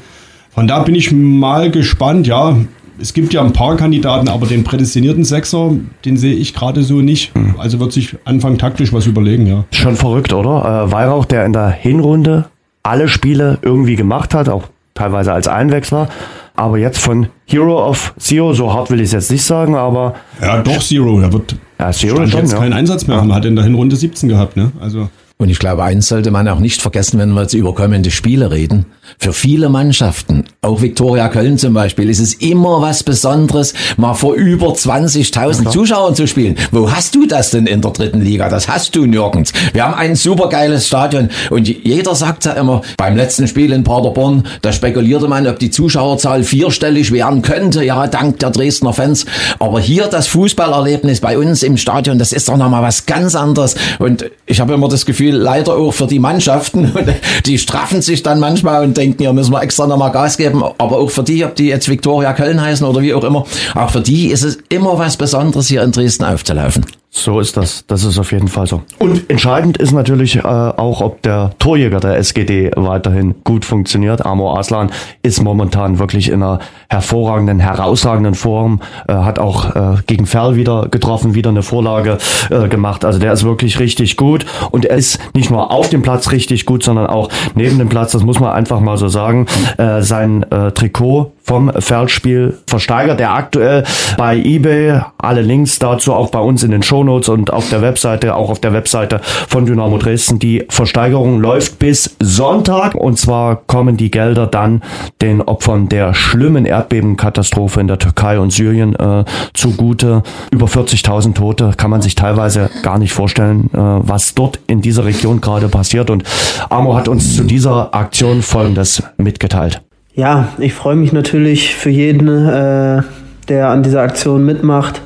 Von da bin ich mal gespannt, ja, es gibt ja ein paar Kandidaten, aber den prädestinierten Sechser, den sehe ich gerade so nicht. Hm. Also wird sich Anfang taktisch was überlegen, ja. Schon verrückt, oder? Äh, Weihrauch, der in der Hinrunde alle Spiele irgendwie gemacht hat, auch teilweise als Einwechsler, aber jetzt von Hero of Zero, so hart will ich es jetzt nicht sagen, aber. Ja, doch Zero, er wird ja, Zero schon, jetzt ja. keinen Einsatz mehr haben, hat in der Hinrunde 17 gehabt, ne? Also. Und ich glaube, eins sollte man auch nicht vergessen, wenn wir jetzt über kommende Spiele reden. Für viele Mannschaften, auch Viktoria Köln zum Beispiel, ist es immer was Besonderes, mal vor über 20.000 Zuschauern zu spielen. Wo hast du das denn in der dritten Liga? Das hast du nirgends. Wir haben ein supergeiles Stadion und jeder sagt ja immer, beim letzten Spiel in Paderborn, da spekulierte man, ob die Zuschauerzahl vierstellig werden könnte, ja, dank der Dresdner Fans. Aber hier das Fußballerlebnis bei uns im Stadion, das ist doch nochmal was ganz anderes. Und ich habe immer das Gefühl, Gefühl, leider auch für die Mannschaften. Die straffen sich dann manchmal und denken, ja, müssen wir extra nochmal Gas geben. Aber auch für die, ob die jetzt Viktoria Köln heißen oder wie auch immer, auch für die ist es immer was Besonderes, hier in Dresden aufzulaufen. So ist das. Das ist auf jeden Fall so. Und entscheidend ist natürlich äh, auch, ob der Torjäger der SGD weiterhin gut funktioniert. Amor Aslan ist momentan wirklich in einer hervorragenden, herausragenden Form. Äh, hat auch äh, gegen Ferl wieder getroffen, wieder eine Vorlage äh, gemacht. Also der ist wirklich richtig gut. Und er ist nicht nur auf dem Platz richtig gut, sondern auch neben dem Platz. Das muss man einfach mal so sagen. Äh, sein äh, Trikot vom Feldspiel versteigert er aktuell bei eBay. Alle Links dazu auch bei uns in den Shownotes und auf der Webseite, auch auf der Webseite von Dynamo Dresden. Die Versteigerung läuft bis Sonntag und zwar kommen die Gelder dann den Opfern der schlimmen Erdbebenkatastrophe in der Türkei und Syrien äh, zugute. Über 40.000 Tote kann man sich teilweise gar nicht vorstellen, äh, was dort in dieser Region gerade passiert und Amo hat uns zu dieser Aktion Folgendes mitgeteilt. Ja, ich freue mich natürlich für jeden, äh, der an dieser Aktion mitmacht,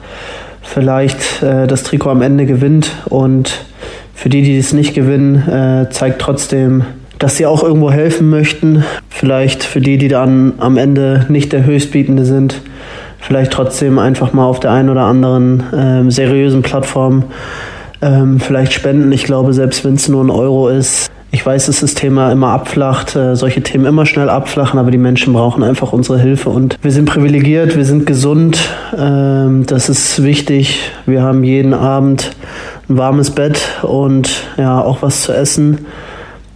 vielleicht äh, das Trikot am Ende gewinnt und für die, die es nicht gewinnen, äh, zeigt trotzdem, dass sie auch irgendwo helfen möchten. Vielleicht für die, die dann am Ende nicht der Höchstbietende sind, vielleicht trotzdem einfach mal auf der einen oder anderen ähm, seriösen Plattform ähm, vielleicht spenden. Ich glaube, selbst wenn es nur ein Euro ist, ich weiß, dass das Thema immer abflacht, äh, solche Themen immer schnell abflachen, aber die Menschen brauchen einfach unsere Hilfe und wir sind privilegiert, wir sind gesund, ähm, das ist wichtig. Wir haben jeden Abend ein warmes Bett und ja, auch was zu essen.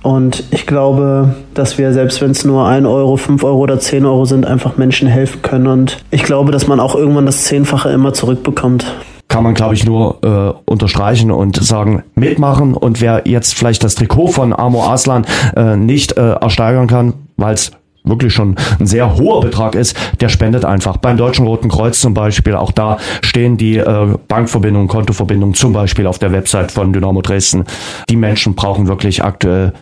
Und ich glaube, dass wir, selbst wenn es nur ein Euro, fünf Euro oder zehn Euro sind, einfach Menschen helfen können. Und ich glaube, dass man auch irgendwann das Zehnfache immer zurückbekommt kann man, glaube ich, nur äh, unterstreichen und sagen, mitmachen. Und wer jetzt vielleicht das Trikot von Amo Aslan äh, nicht äh, ersteigern kann, weil es wirklich schon ein sehr hoher Betrag ist, der spendet einfach. Beim Deutschen Roten Kreuz zum Beispiel, auch da stehen die äh, Bankverbindungen, Kontoverbindungen zum Beispiel auf der Website von Dynamo Dresden. Die Menschen brauchen wirklich aktuell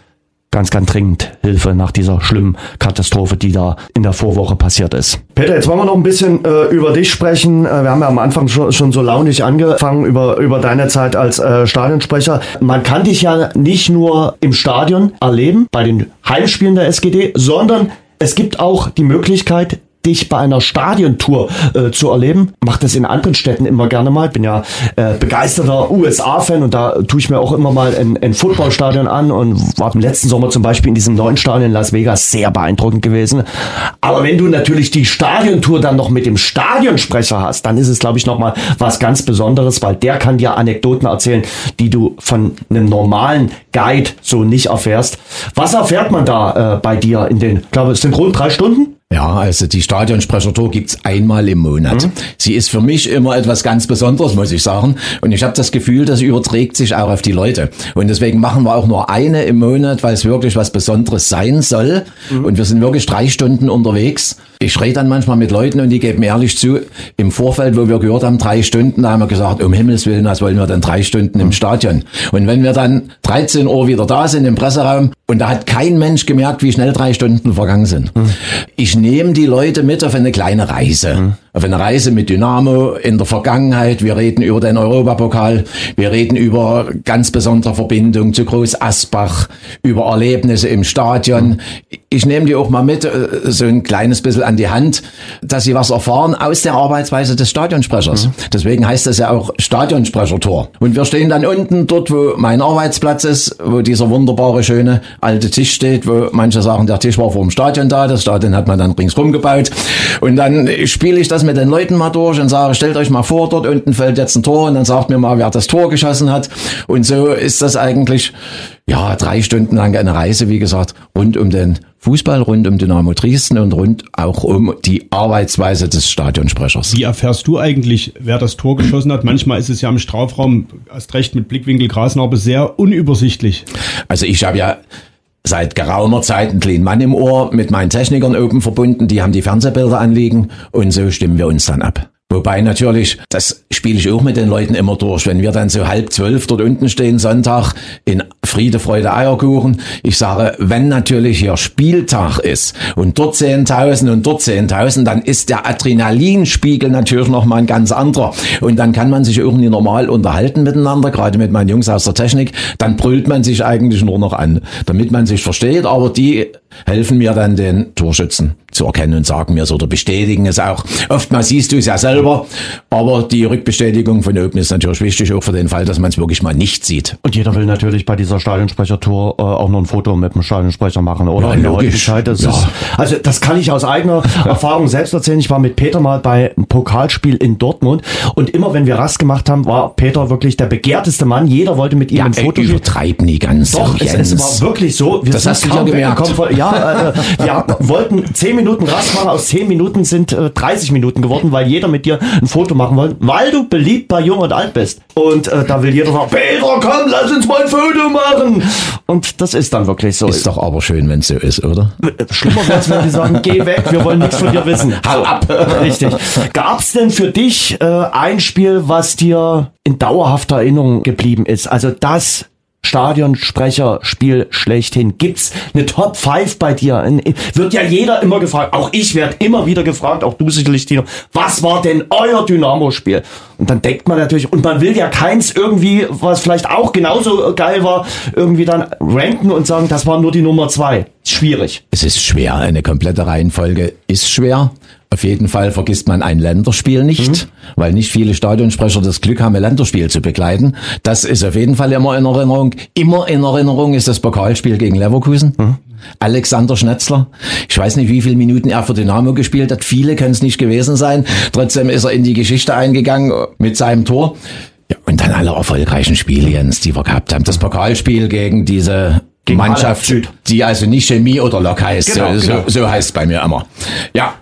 ganz, ganz dringend Hilfe nach dieser schlimmen Katastrophe, die da in der Vorwoche passiert ist. Peter, jetzt wollen wir noch ein bisschen äh, über dich sprechen. Äh, wir haben ja am Anfang schon, schon so launig angefangen über, über deine Zeit als äh, Stadionsprecher. Man kann dich ja nicht nur im Stadion erleben, bei den Heimspielen der SGD, sondern es gibt auch die Möglichkeit, dich bei einer Stadiontour äh, zu erleben. Mach das in anderen Städten immer gerne mal. Bin ja äh, begeisterter USA-Fan und da tue ich mir auch immer mal ein, ein Footballstadion an und war im letzten Sommer zum Beispiel in diesem neuen Stadion in Las Vegas sehr beeindruckend gewesen. Aber wenn du natürlich die Stadiontour dann noch mit dem Stadionsprecher hast, dann ist es, glaube ich, nochmal was ganz Besonderes, weil der kann dir Anekdoten erzählen, die du von einem normalen Guide so nicht erfährst. Was erfährt man da äh, bei dir in den, ich glaube, es sind rund drei Stunden? Ja, also die Stadionsprechertour gibt's einmal im Monat. Mhm. Sie ist für mich immer etwas ganz Besonderes, muss ich sagen. Und ich habe das Gefühl, das überträgt sich auch auf die Leute. Und deswegen machen wir auch nur eine im Monat, weil es wirklich was Besonderes sein soll. Mhm. Und wir sind wirklich drei Stunden unterwegs. Ich rede dann manchmal mit Leuten und die geben ehrlich zu, im Vorfeld, wo wir gehört haben, drei Stunden, da haben wir gesagt, um Himmels Willen, was wollen wir denn drei Stunden im mhm. Stadion? Und wenn wir dann 13 Uhr wieder da sind im Presseraum Und da hat kein Mensch gemerkt, wie schnell drei Stunden vergangen sind. Ich nehme die Leute mit auf eine kleine Reise. Auf eine Reise mit Dynamo in der Vergangenheit. Wir reden über den Europapokal. Wir reden über ganz besondere Verbindung zu Groß Asbach, über Erlebnisse im Stadion. Ich nehme die auch mal mit, äh, so ein kleines bisschen an die Hand, dass sie was erfahren aus der Arbeitsweise des Stadionsprechers. Deswegen heißt das ja auch Stadionsprechertor. Und wir stehen dann unten dort, wo mein Arbeitsplatz ist, wo dieser wunderbare, schöne alte Tisch steht, wo manche sagen, der Tisch war vor dem Stadion da, das Stadion hat man dann ringsrum gebaut. Und dann spiele ich das mit den Leuten mal durch und sage, stellt euch mal vor, dort unten fällt jetzt ein Tor und dann sagt mir mal, wer das Tor geschossen hat. Und so ist das eigentlich, ja, drei Stunden lang eine Reise, wie gesagt, rund um den Fußball, rund um Dynamo Dresden und rund auch um die Arbeitsweise des Stadionsprechers. Wie erfährst du eigentlich, wer das Tor geschossen hat? Manchmal ist es ja im Strafraum, erst recht mit Blickwinkel Grasnarbe, sehr unübersichtlich. Also ich habe ja seit geraumer Zeit einen kleinen Mann im Ohr mit meinen Technikern oben verbunden, die haben die Fernsehbilder anliegen und so stimmen wir uns dann ab. Wobei natürlich, das spiele ich auch mit den Leuten immer durch, wenn wir dann so halb zwölf dort unten stehen, Sonntag, in Friede, Freude, Eierkuchen. Ich sage, wenn natürlich hier Spieltag ist und dort 10.000 und dort 10.000, dann ist der Adrenalinspiegel natürlich nochmal ein ganz anderer. Und dann kann man sich irgendwie normal unterhalten miteinander, gerade mit meinen Jungs aus der Technik. Dann brüllt man sich eigentlich nur noch an, damit man sich versteht. Aber die helfen mir dann, den Torschützen zu erkennen und sagen mir es oder bestätigen es auch. Oftmals siehst du es ja selber, aber die Rückbestätigung von oben ist natürlich wichtig, auch für den Fall, dass man es wirklich mal nicht sieht. Und jeder will natürlich bei dieser Stadionsprechertour äh, auch noch ein Foto mit dem Stadionsprecher machen, oder? Ja, In logisch. Zeit, das Ja. ist, also das kann ich aus eigener Erfahrung selbst erzählen. Ich war mit Peter mal bei einem Pokalspiel in Dortmund und immer wenn wir Rast gemacht haben, war Peter wirklich der begehrteste Mann. Jeder wollte mit ihm Ja, ein Foto übertreib nie ganz. Doch, so, es, es war wirklich so. Wir Das hast du ja gemerkt. von- Ja, äh, wir wollten 10 Minuten Rast machen. Aus 10 Minuten sind äh, 30 Minuten geworden, weil jeder mit dir ein Foto machen wollte, weil du beliebt bei Jung und Alt bist. Und äh, da will jeder sagen, Peter, komm, lass uns mal ein Foto machen. Und das ist dann wirklich so. Ist doch aber schön, wenn es so ist, oder? Schlimmer wäre es, wenn die sagen, geh weg, wir wollen nichts von dir wissen. Hau ab. Richtig. Gab's denn für dich äh, ein Spiel, was dir in dauerhafter Erinnerung geblieben ist? Also das Stadionsprecherspiel schlechthin. Gibt's eine Top 5 bei dir? Wird ja jeder immer gefragt. Auch ich werde immer wieder gefragt, auch du sicherlich, Tino. Was war denn euer Dynamo-Spiel? Und dann denkt man natürlich, und man will ja keins irgendwie, was vielleicht auch genauso geil war, irgendwie dann ranken und sagen, das war nur die Nummer zwei. Schwierig. Es ist schwer. Eine komplette Reihenfolge ist schwer. Auf jeden Fall vergisst man ein Länderspiel nicht, weil nicht viele Stadionsprecher das Glück haben, ein Länderspiel zu begleiten. Das ist auf jeden Fall immer in Erinnerung. Immer in Erinnerung ist das Pokalspiel gegen Leverkusen. Alexander Schnetzler. Ich weiß nicht, wie viele Minuten er für Dynamo gespielt hat. Viele können es nicht gewesen sein. Trotzdem ist er in die Geschichte eingegangen mit seinem Tor. Ja, und dann alle erfolgreichen Spiele, Jens, die wir gehabt haben. Das Pokalspiel gegen diese Gegen Mannschaft, die also nicht Chemie oder Lok heißt. Genau, so, genau. so, so heißt es bei mir immer. Ja,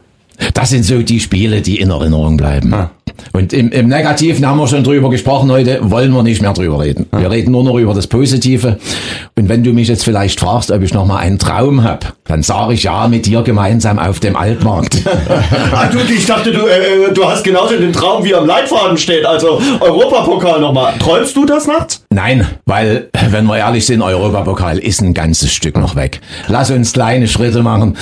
das sind so die Spiele, die in Erinnerung bleiben. Und im, im Negativen haben wir schon drüber gesprochen heute, wollen wir nicht mehr drüber reden. Wir reden nur noch über das Positive. Und wenn du mich jetzt vielleicht fragst, ob ich noch mal einen Traum hab, dann sage ich ja, mit dir gemeinsam auf dem Altmarkt. Ah, du, ich dachte, du, äh, du hast genauso den Traum, wie am Leitfaden steht. Also Europapokal nochmal. Träumst du das nachts? Nein, weil, wenn wir ehrlich sind, Europapokal ist ein ganzes Stück noch weg. Lass uns kleine Schritte machen.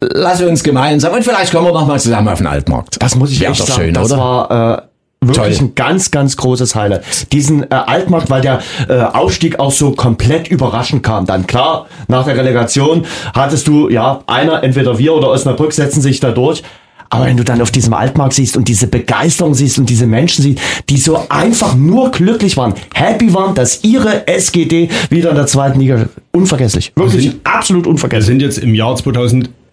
Lass uns gemeinsam und vielleicht kommen wir noch mal zusammen auf den Altmarkt. Das muss ich Wär echt doch sagen. schön, das oder? war äh, wirklich Toll. ein ganz, ganz großes Highlight. Diesen äh, Altmarkt, weil der äh, Aufstieg auch so komplett überraschend kam. Dann klar, nach der Relegation hattest du, ja, einer, entweder wir oder Osnabrück setzen sich da durch. Aber wenn du dann auf diesem Altmarkt siehst und diese Begeisterung siehst und diese Menschen siehst, die so einfach nur glücklich waren, happy waren, dass ihre SGD wieder in der zweiten Liga, unvergesslich. Wirklich sind- absolut Wir unvergesslich. sind jetzt im Jahr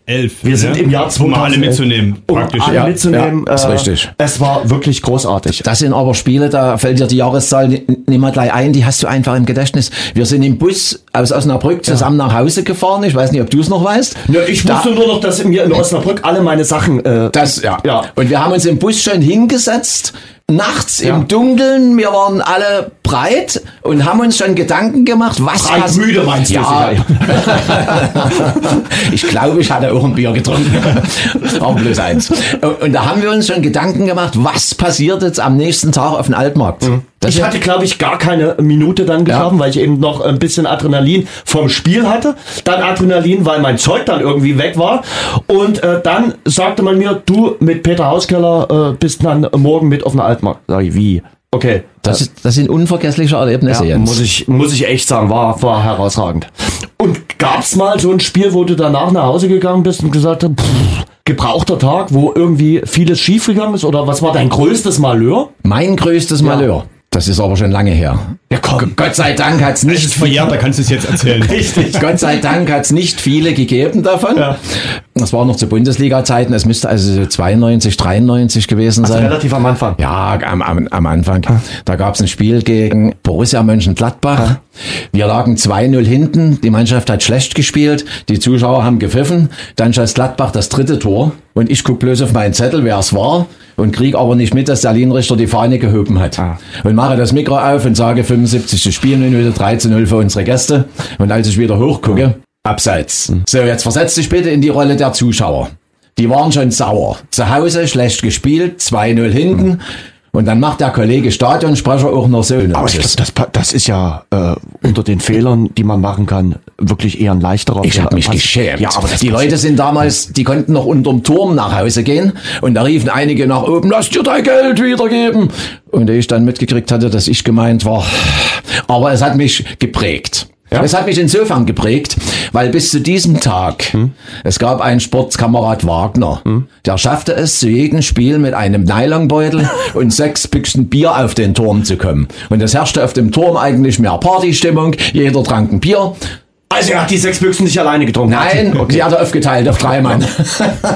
2011. Wir sind im Jahr Um alle 2011. mitzunehmen, Um praktisch. alle ja. mitzunehmen. ja, ist äh, richtig. Es war wirklich großartig. Das sind aber Spiele, da fällt dir die Jahreszahl ni- nicht mal gleich ein, die hast du einfach im Gedächtnis. Wir sind im Bus aus Osnabrück zusammen nach Hause gefahren. Ich weiß nicht, ob du es noch weißt. Ja, ich Da- wusste nur noch, dass mir in Osnabrück alle meine Sachen. Äh, Das, ja. Ja. Und wir haben uns im Bus schon hingesetzt, nachts Ja. im Dunkeln. Wir waren alle breit und haben uns schon Gedanken gemacht, was Breit passiert. müde meinst du ja. ich glaube, ich hatte auch ein Bier getrunken. Aber bloß eins. Und, und da haben wir uns schon Gedanken gemacht, was passiert jetzt am nächsten Tag auf dem Altmarkt. Mhm. Das ich ja- hatte, glaube ich, gar keine Minute dann geschlafen, weil ich eben noch ein bisschen Adrenalin vom Spiel hatte. Dann Adrenalin, weil mein Zeug dann irgendwie weg war. Und äh, dann sagte man mir, du mit Peter Hauskeller äh, bist dann morgen mit auf einer Altmark. Sag ich, wie? Okay. Das, ist, das sind unvergessliche Erlebnisse, Ja, Jens. muss ich, muss ich echt sagen, war, war herausragend. Und gab's mal so ein Spiel, wo du danach nach Hause gegangen bist und gesagt hast, pff, gebrauchter Tag, wo irgendwie vieles schiefgegangen ist? Oder was war dein größtes Malheur? Mein größtes Malheur. Das ist aber schon lange her. Ja, komm. Gott sei Dank hat's nicht verjährt, da kannst du es jetzt erzählen. Richtig. Gott sei Dank hat's nicht viele gegeben davon. Ja. Das war noch zu Bundesliga-Zeiten. Es müsste also so 92, 93 gewesen Also sein. relativ am Anfang. Ja, am, am, am Anfang. Da gab's ein Spiel gegen Borussia Mönchengladbach. Wir lagen 2-0 hinten. Die Mannschaft hat schlecht gespielt. Die Zuschauer haben gepfiffen. Dann schoss Gladbach das dritte Tor. Und ich guck bloß auf meinen Zettel, wer es war. Und krieg aber nicht mit, dass der Linienrichter die Fahne gehoben hat. Und mache das Mikro auf und sage 75. Spielminute 13-0 für unsere Gäste. Und als ich wieder hochgucke, abseits. So, jetzt versetz dich bitte in die Rolle der Zuschauer. Die waren schon sauer. Zu Hause schlecht gespielt, 2-0 hinten. Und dann macht der Kollege Stadionsprecher auch noch so. Aber ich glaub, das, das ist ja äh, unter den Fehlern, die man machen kann, wirklich eher ein leichterer Ich habe mich Pass- geschämt. Ja, aber die Leute sind damals, die konnten noch unterm Turm nach Hause gehen und da riefen einige nach oben, lass dir dein Geld wiedergeben. Und ich dann mitgekriegt hatte, dass ich gemeint war. Aber es hat mich geprägt. Es hat mich insofern geprägt, weil bis zu diesem Tag, es gab einen Sportskamerad Wagner, der schaffte es zu jedem Spiel mit einem Nylonbeutel und sechs Büchsen Bier auf den Turm zu kommen. Und es herrschte auf dem Turm eigentlich mehr Partystimmung, jeder trank ein Bier. Also er hat die sechs Büchsen nicht alleine getrunken. Nein, sie hat er aufgeteilt auf drei Mann.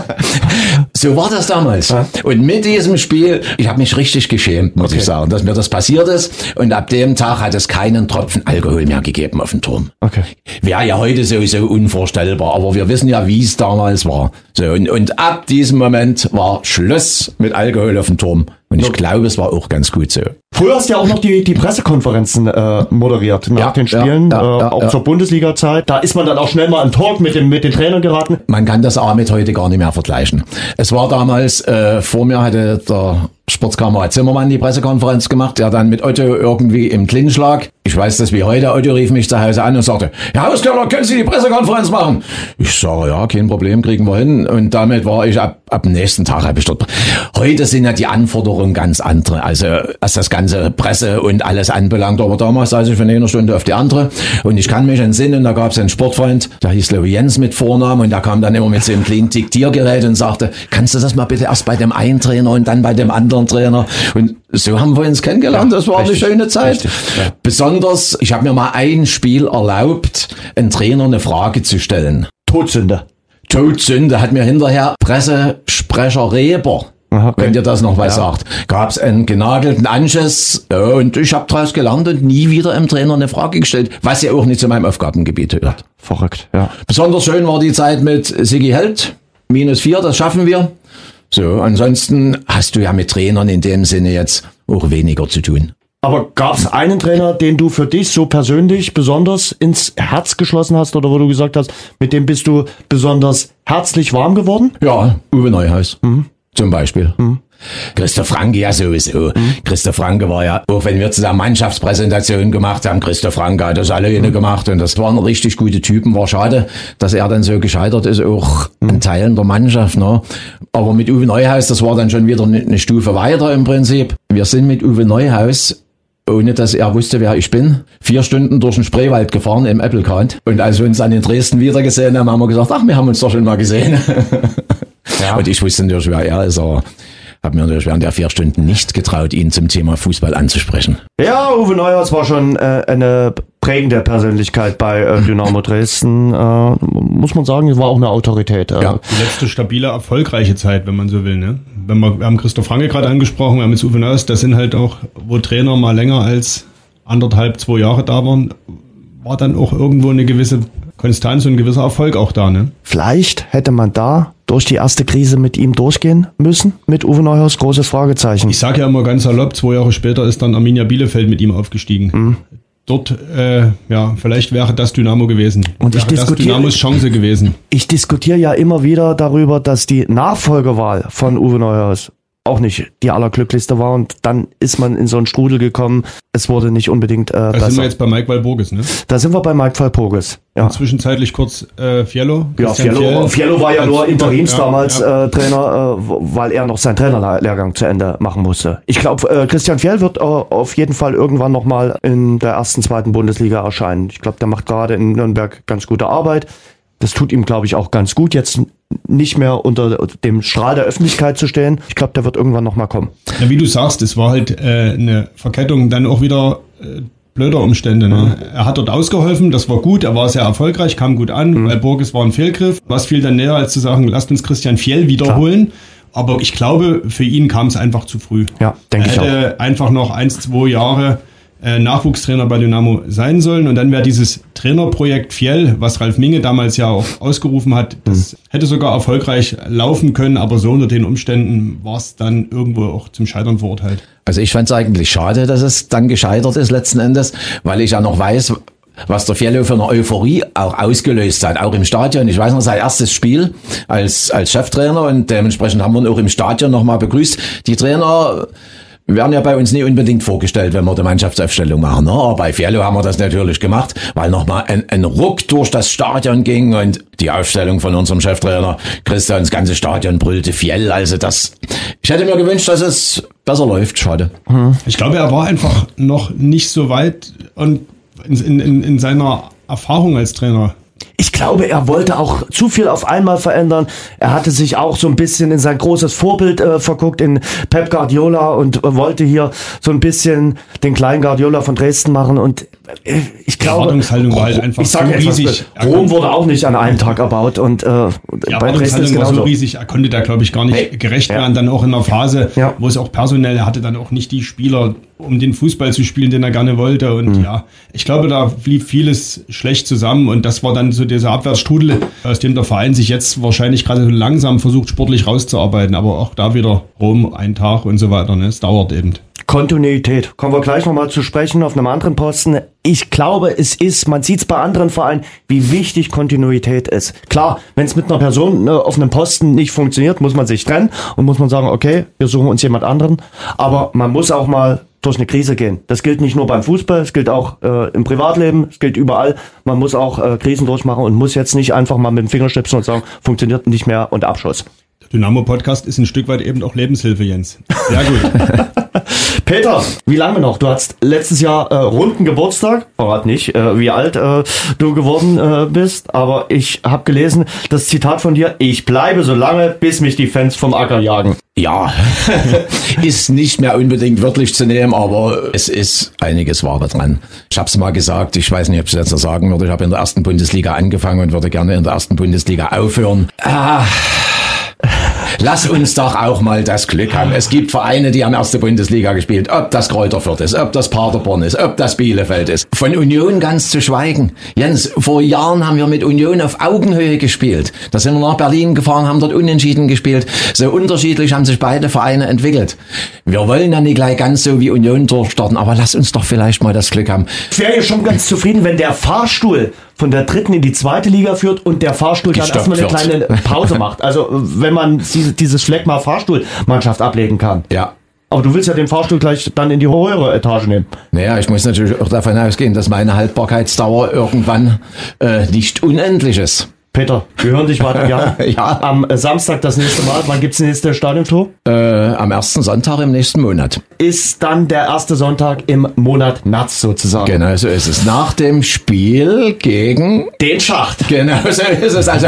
so war das damals. Und mit diesem Spiel, ich habe mich richtig geschämt, muss ich sagen, dass mir das passiert ist. Und ab dem Tag hat es keinen Tropfen Alkohol mehr gegeben auf dem Turm. Okay. Wäre ja heute sowieso unvorstellbar, aber wir wissen ja, wie es damals war. So, und, und ab diesem Moment war Schluss mit Alkohol auf dem Turm. Und ich glaube, es war auch ganz gut so. Früher hast du ja auch noch die, die Pressekonferenzen äh, moderiert nach Ja, den Spielen, ja, äh, ja, auch ja. zur Bundesliga-Zeit. Da ist man dann auch schnell mal im Talk mit dem mit den Trainern geraten. Man kann das auch mit heute gar nicht mehr vergleichen. Es war damals, äh, vor mir hatte der Sportskamerad Zimmermann die Pressekonferenz gemacht, der dann mit Otto irgendwie im Clinch lag. Ich weiß das wie heute. Otto rief mich zu Hause an und sagte, Herr Hauskeller, können Sie die Pressekonferenz machen? Ich sage, ja, kein Problem, kriegen wir hin. Und damit war ich ab, ab dem nächsten Tag habe ich dort. Heute sind ja die Anforderungen ganz andere. Also, was das ganze Presse und alles anbelangt. Aber damals saß ich von einer Stunde auf die andere. Und ich kann mich entsinnen, da gab es einen Sportfreund, der hieß Leo Jens mit Vornamen und der kam dann immer mit so einem kleinen Diktiergerät und sagte, kannst du das mal bitte erst bei dem einen Trainer und dann bei dem anderen Trainer? Und so haben wir uns kennengelernt. das war richtig, eine schöne Zeit. richtig, ja. Besonders, ich habe mir mal ein Spiel erlaubt, einen Trainer eine Frage zu stellen. Todsünde. Todsünde hat mir hinterher Pressesprecher Reber. Okay. Wenn ihr das noch was sagt, gab's einen genagelten Anschiss ja, und ich habe daraus gelernt und nie wieder im Trainer eine Frage gestellt, was ja auch nicht zu meinem Aufgabengebiet gehört. Verrückt, ja. Besonders schön war die Zeit mit Sigi Held. Minus vier, das schaffen wir. So, ansonsten hast du ja mit Trainern in dem Sinne jetzt auch weniger zu tun. Aber gab es einen Trainer, den du für dich so persönlich besonders ins Herz geschlossen hast oder wo du gesagt hast, mit dem bist du besonders herzlich warm geworden? Ja, Uwe Neuhaus. Zum Beispiel. Christoph Franke ja sowieso. Christoph Franke war ja, auch wenn wir zusammen Mannschaftspräsentationen gemacht haben, Christoph Franke hat das alleine gemacht und das waren richtig gute Typen. War schade, dass er dann so gescheitert ist, auch an Teilen der Mannschaft. Ne? Aber mit Uwe Neuhaus, das war dann schon wieder eine eine Stufe weiter im Prinzip. Wir sind mit Uwe Neuhaus ohne dass er wusste, wer ich bin, vier Stunden durch den Spreewald gefahren im Applecount. Und als wir uns dann in Dresden wiedergesehen haben, haben wir gesagt, ach, wir haben uns doch schon mal gesehen. Und ich wusste natürlich, wer er ist, aber habe mir natürlich während der vier Stunden nicht getraut, ihn zum Thema Fußball anzusprechen. Ja, Uwe Neuhaus war schon äh, eine prägende Persönlichkeit bei äh, Dynamo Dresden. Äh, muss man sagen, war auch eine Autorität. Äh, Ja. Die letzte stabile, erfolgreiche Zeit, wenn man so will. Ne? Wenn wir, wir haben Christoph Franke gerade angesprochen, wir haben jetzt Uwe Neuhaus, das sind halt auch, wo Trainer mal länger als anderthalb, zwei Jahre da waren, war dann auch irgendwo eine gewisse Konstanz und ein gewisser Erfolg auch da. Ne? Vielleicht hätte man da durch die erste Krise mit ihm durchgehen müssen, mit Uwe Neuhaus, großes Fragezeichen. Ich sage ja immer ganz salopp, zwei Jahre später ist dann Arminia Bielefeld mit ihm aufgestiegen. Mhm. Dort, äh, ja, vielleicht wäre das Dynamo gewesen. Und ich wäre das diskutiere- Dynamos Chance gewesen. Ich diskutiere ja immer wieder darüber, dass die Nachfolgewahl von Uwe Neuhaus auch nicht die allerglücklichste war und dann ist man in so einen Strudel gekommen. Es wurde nicht unbedingt äh, Da besser. sind wir jetzt bei Mike Walburgis, ne? da sind wir bei Mike Walpurgis. Ja. Zwischenzeitlich kurz äh, Fiello. Ja, Christian Fiello, Fiello war ja nur Interims ja, damals ja. Äh, Trainer, äh, weil er noch seinen Trainerlehrgang zu Ende machen musste. Ich glaube, äh, Christian Fjell wird äh, auf jeden Fall irgendwann nochmal in der ersten, zweiten Bundesliga erscheinen. Ich glaube, der macht gerade in Nürnberg ganz gute Arbeit. Das tut ihm, glaube ich, auch ganz gut, jetzt nicht mehr unter dem Strahl der Öffentlichkeit zu stehen. Ich glaube, der wird irgendwann nochmal kommen. Ja, wie du sagst, es war halt äh, eine Verkettung dann auch wieder äh, blöder Umstände. Ne? Er hat dort ausgeholfen, das war gut, er war sehr erfolgreich, kam gut an, Mhm. weil Burgess war ein Fehlgriff. Was fiel dann näher, als zu sagen, lasst uns Christian Fjell wiederholen. Aber ich glaube, für ihn kam es einfach zu früh. Ja, denke er ich auch. hätte einfach noch eins, zwei Jahre äh, Nachwuchstrainer bei Dynamo sein sollen und dann wäre dieses Trainerprojekt Fjell, was Ralf Minge damals ja auch ausgerufen hat, das hätte sogar erfolgreich laufen können, aber so unter den Umständen war es dann irgendwo auch zum Scheitern verurteilt. Also ich fand es eigentlich schade, dass es dann gescheitert ist letzten Endes, weil ich ja noch weiß, was der Fiello für eine Euphorie auch ausgelöst hat, auch im Stadion. Ich weiß noch, sein erstes Spiel als, als Cheftrainer und dementsprechend haben wir ihn auch im Stadion nochmal begrüßt. Die Trainer werden ja bei uns nie unbedingt vorgestellt, wenn wir die Mannschaftsaufstellung machen. Ne? Aber bei Fiello haben wir das natürlich gemacht, weil nochmal ein, ein Ruck durch das Stadion ging und die Aufstellung von unserem Cheftrainer Christian, das ganze Stadion brüllte Fiel. Also das, ich hätte mir gewünscht, dass es besser läuft. Schade. Ich glaube, er war einfach noch nicht so weit und in, in, in seiner Erfahrung als Trainer. Ich glaube, er wollte auch zu viel auf einmal verändern. Er hatte sich auch so ein bisschen in sein großes Vorbild äh, verguckt, in Pep Guardiola und wollte hier so ein bisschen den kleinen Guardiola von Dresden machen. Und ich glaube, Erwartungshaltung war halt einfach ich sag so riesig. Rom wurde auch nicht an einem Tag erbaut und äh, Die Erwartungshaltung war so riesig, er konnte da, glaube ich, gar nicht Nee. gerecht Ja. werden. Dann auch in einer Phase, Ja. wo es auch personell, er hatte dann auch nicht die Spieler, um den Fußball zu spielen, den er gerne wollte. Und Mhm. ja, ich glaube, da blieb vieles schlecht zusammen. Und das war dann so dieser Abwärtsstrudel, aus dem der Verein sich jetzt wahrscheinlich gerade so langsam versucht, sportlich rauszuarbeiten. Aber auch da wieder Rom, ein Tag und so weiter. Ne? Es dauert eben. Kontinuität. Kommen wir gleich nochmal zu sprechen auf einem anderen Posten. Ich glaube, es ist, man sieht es bei anderen Vereinen, wie wichtig Kontinuität ist. Klar, wenn es mit einer Person ne, auf einem Posten nicht funktioniert, muss man sich trennen und muss man sagen, okay, wir suchen uns jemand anderen. Aber man muss auch mal durch eine Krise gehen. Das gilt nicht nur beim Fußball, es gilt auch äh, im Privatleben, es gilt überall. Man muss auch äh, Krisen durchmachen und muss jetzt nicht einfach mal mit dem Finger schnipsen und sagen, funktioniert nicht mehr und Abschluss. Der Dynamo-Podcast ist ein Stück weit eben auch Lebenshilfe, Jens. Sehr gut. Peter, wie lange noch? Du hast letztes Jahr äh, runden Geburtstag. Verrat nicht, äh, wie alt äh, du geworden äh, bist, aber ich habe gelesen, das Zitat von dir, ich bleibe so lange, bis mich die Fans vom Acker jagen. Ja, ist nicht mehr unbedingt wörtlich zu nehmen, aber es ist einiges Wahre dran. Ich habe es mal gesagt, ich weiß nicht, ob ich es jetzt noch sagen würde, ich habe in der ersten Bundesliga angefangen und würde gerne in der ersten Bundesliga aufhören. Ah, Lass uns doch auch mal das Glück haben. Es gibt Vereine, die haben erste Bundesliga gespielt. Ob das Kräuter Fürth ist, ob das Paderborn ist, ob das Bielefeld ist. Von Union ganz zu schweigen. Jens, vor Jahren haben wir mit Union auf Augenhöhe gespielt. Da sind wir nach Berlin gefahren, haben dort unentschieden gespielt. So unterschiedlich haben sich beide Vereine entwickelt. Wir wollen ja nicht gleich ganz so wie Union durchstarten, aber lass uns doch vielleicht mal das Glück haben. Ich wäre ja schon ganz zufrieden, wenn der Fahrstuhl von der dritten in die zweite Liga führt und der Fahrstuhl dann erstmal eine kleine Pause macht. Also wenn man diese, dieses Phlegma Fahrstuhlmannschaft ablegen kann. Ja. Aber du willst ja den Fahrstuhl gleich dann in die höhere Etage nehmen. Naja, ich muss natürlich auch davon ausgehen, dass meine Haltbarkeitsdauer irgendwann äh, nicht unendlich ist. Peter, wir hören dich weiter gerne. Ja. Am äh, Samstag das nächste Mal. Wann gibt's das nächste Stadiontor? Äh, am ersten Sonntag im nächsten Monat. Ist dann der erste Sonntag im Monat März sozusagen. Genau so ist es. Nach dem Spiel gegen... Den Schacht. Genau so ist es. Also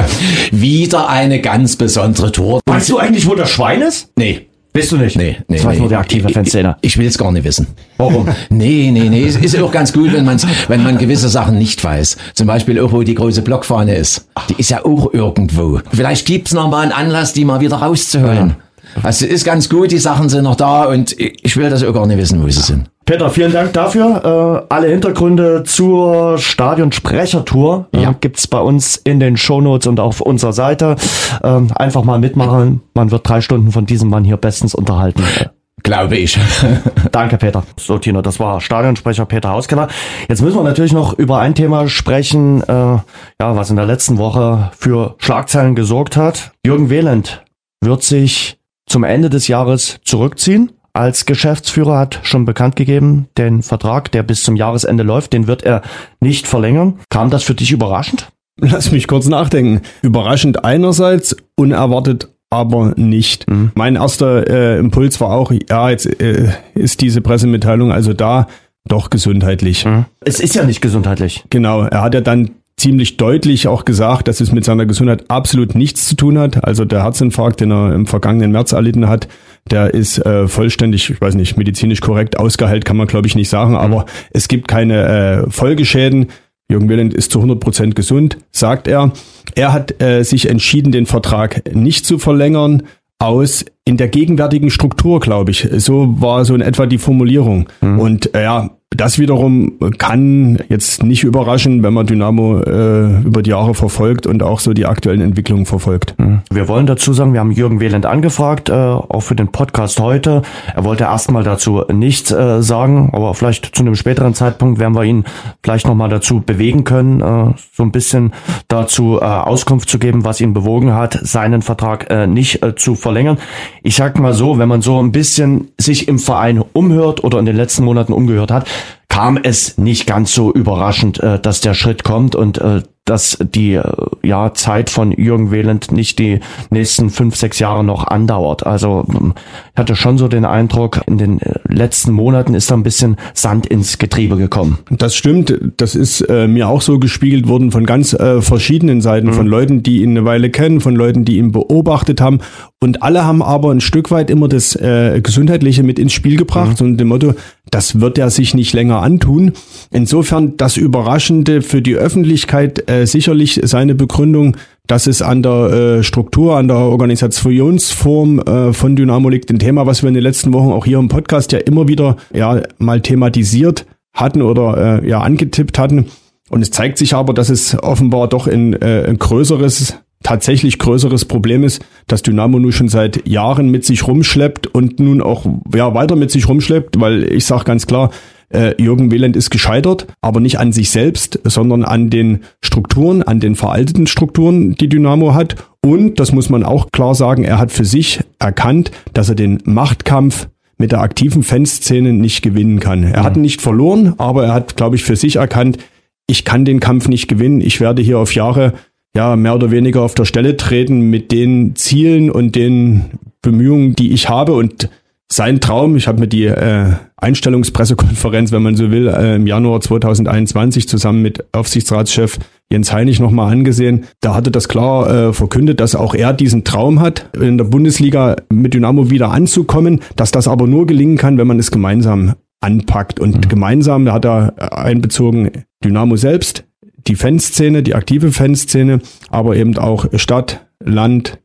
wieder eine ganz besondere Tour. Weißt du eigentlich, wo das Schwein ist? Nee. Bist du nicht? Nee, nee, Das weiß nee. nur der aktive Fanszene. Ich, ich will es gar nicht wissen. Warum? Nee, nee, nee. Es ist auch ganz gut, wenn, man's, wenn man gewisse Sachen nicht weiß. Zum Beispiel auch, wo die große Blockfahne ist. Die ist ja auch irgendwo. Vielleicht gibt's noch mal einen Anlass, die mal wieder rauszuholen. Also ist ganz gut, die Sachen sind noch da und ich will das auch gar nicht wissen, wo sie sind. Peter, vielen Dank dafür. Äh, alle Hintergründe zur Stadionsprechertour äh, Ja. gibt's bei uns in den Shownotes und auf unserer Seite. Ähm, einfach mal mitmachen. Man wird drei Stunden von diesem Mann hier bestens unterhalten. Glaube ich. Danke, Peter. So, Tino, das war Stadionsprecher Peter Hauskenner. Jetzt müssen wir natürlich noch über ein Thema sprechen, äh, ja, was in der letzten Woche für Schlagzeilen gesorgt hat. Jürgen Wehland wird sich zum Ende des Jahres zurückziehen. Als Geschäftsführer hat schon bekannt gegeben, den Vertrag, der bis zum Jahresende läuft, den wird er nicht verlängern. Kam das für dich überraschend? Lass mich kurz nachdenken. Überraschend einerseits, unerwartet aber nicht. Mhm. Mein erster äh, Impuls war auch, ja, jetzt äh, ist diese Pressemitteilung also da, doch gesundheitlich. Mhm. Es ist ja nicht gesundheitlich. Genau, er hat ja dann ziemlich deutlich auch gesagt, dass es mit seiner Gesundheit absolut nichts zu tun hat. Also der Herzinfarkt, den er im vergangenen März erlitten hat, der ist äh, vollständig, ich weiß nicht, medizinisch korrekt ausgeheilt, kann man glaube ich nicht sagen, mhm. aber es gibt keine äh, Folgeschäden. Jürgen Wieland ist zu 100 Prozent gesund, sagt er. Er hat äh, sich entschieden, den Vertrag nicht zu verlängern aus in der gegenwärtigen Struktur, glaube ich. So war so in etwa die Formulierung. Mhm. Und äh, ja, das wiederum kann jetzt nicht überraschen, wenn man Dynamo äh, über die Jahre verfolgt und auch so die aktuellen Entwicklungen verfolgt. Mhm. Wir wollen dazu sagen, wir haben Jürgen Wieland angefragt, äh, auch für den Podcast heute. Er wollte erstmal dazu nichts äh, sagen, aber vielleicht zu einem späteren Zeitpunkt werden wir ihn vielleicht nochmal dazu bewegen können, äh, so ein bisschen dazu äh, Auskunft zu geben, was ihn bewogen hat, seinen Vertrag äh, nicht äh, zu verlängern. Ich sag mal so, wenn man so ein bisschen sich im Verein umhört oder in den letzten Monaten umgehört hat, kam es nicht ganz so überraschend, äh, dass der Schritt kommt und äh, dass die äh, ja, Zeit von Jürgen Wehland nicht die nächsten fünf, sechs Jahre noch andauert. Also ähm, ich hatte schon so den Eindruck, in den äh, letzten Monaten ist da ein bisschen Sand ins Getriebe gekommen. Das stimmt. Das ist äh, mir auch so gespiegelt worden von ganz äh, verschiedenen Seiten, mhm. von Leuten, die ihn eine Weile kennen, von Leuten, die ihn beobachtet haben. Und alle haben aber ein Stück weit immer das äh, Gesundheitliche mit ins Spiel gebracht mhm. und dem Motto, das wird er sich nicht länger antun. Insofern das Überraschende für die Öffentlichkeit äh, sicherlich seine Begründung, dass es an der äh, Struktur, an der Organisationsform äh, von Dynamo liegt. Ein Thema, was wir in den letzten Wochen auch hier im Podcast ja immer wieder ja mal thematisiert hatten oder äh, ja angetippt hatten. Und es zeigt sich aber, dass es offenbar doch ein, äh, ein größeres tatsächlich größeres Problem ist, dass Dynamo nun schon seit Jahren mit sich rumschleppt und nun auch ja, weiter mit sich rumschleppt, weil ich sage ganz klar, äh, Jürgen Wieland ist gescheitert, aber nicht an sich selbst, sondern an den Strukturen, an den veralteten Strukturen, die Dynamo hat. Und, das muss man auch klar sagen, er hat für sich erkannt, dass er den Machtkampf mit der aktiven Fanszene nicht gewinnen kann. Er mhm. hat ihn nicht verloren, aber er hat, glaube ich, für sich erkannt, ich kann den Kampf nicht gewinnen. Ich werde hier auf Jahre ja mehr oder weniger auf der Stelle treten mit den Zielen und den Bemühungen, die ich habe. Und sein Traum, ich habe mir die äh, Einstellungspressekonferenz, wenn man so will, äh, im Januar 2021 zusammen mit Aufsichtsratschef Jens Heinig nochmal angesehen. Da hatte das klar äh, verkündet, dass auch er diesen Traum hat, in der Bundesliga mit Dynamo wieder anzukommen, dass das aber nur gelingen kann, wenn man es gemeinsam anpackt. Und mhm. gemeinsam hat er einbezogen Dynamo selbst, die Fanszene, die aktive Fanszene, aber eben auch Stadt, Land,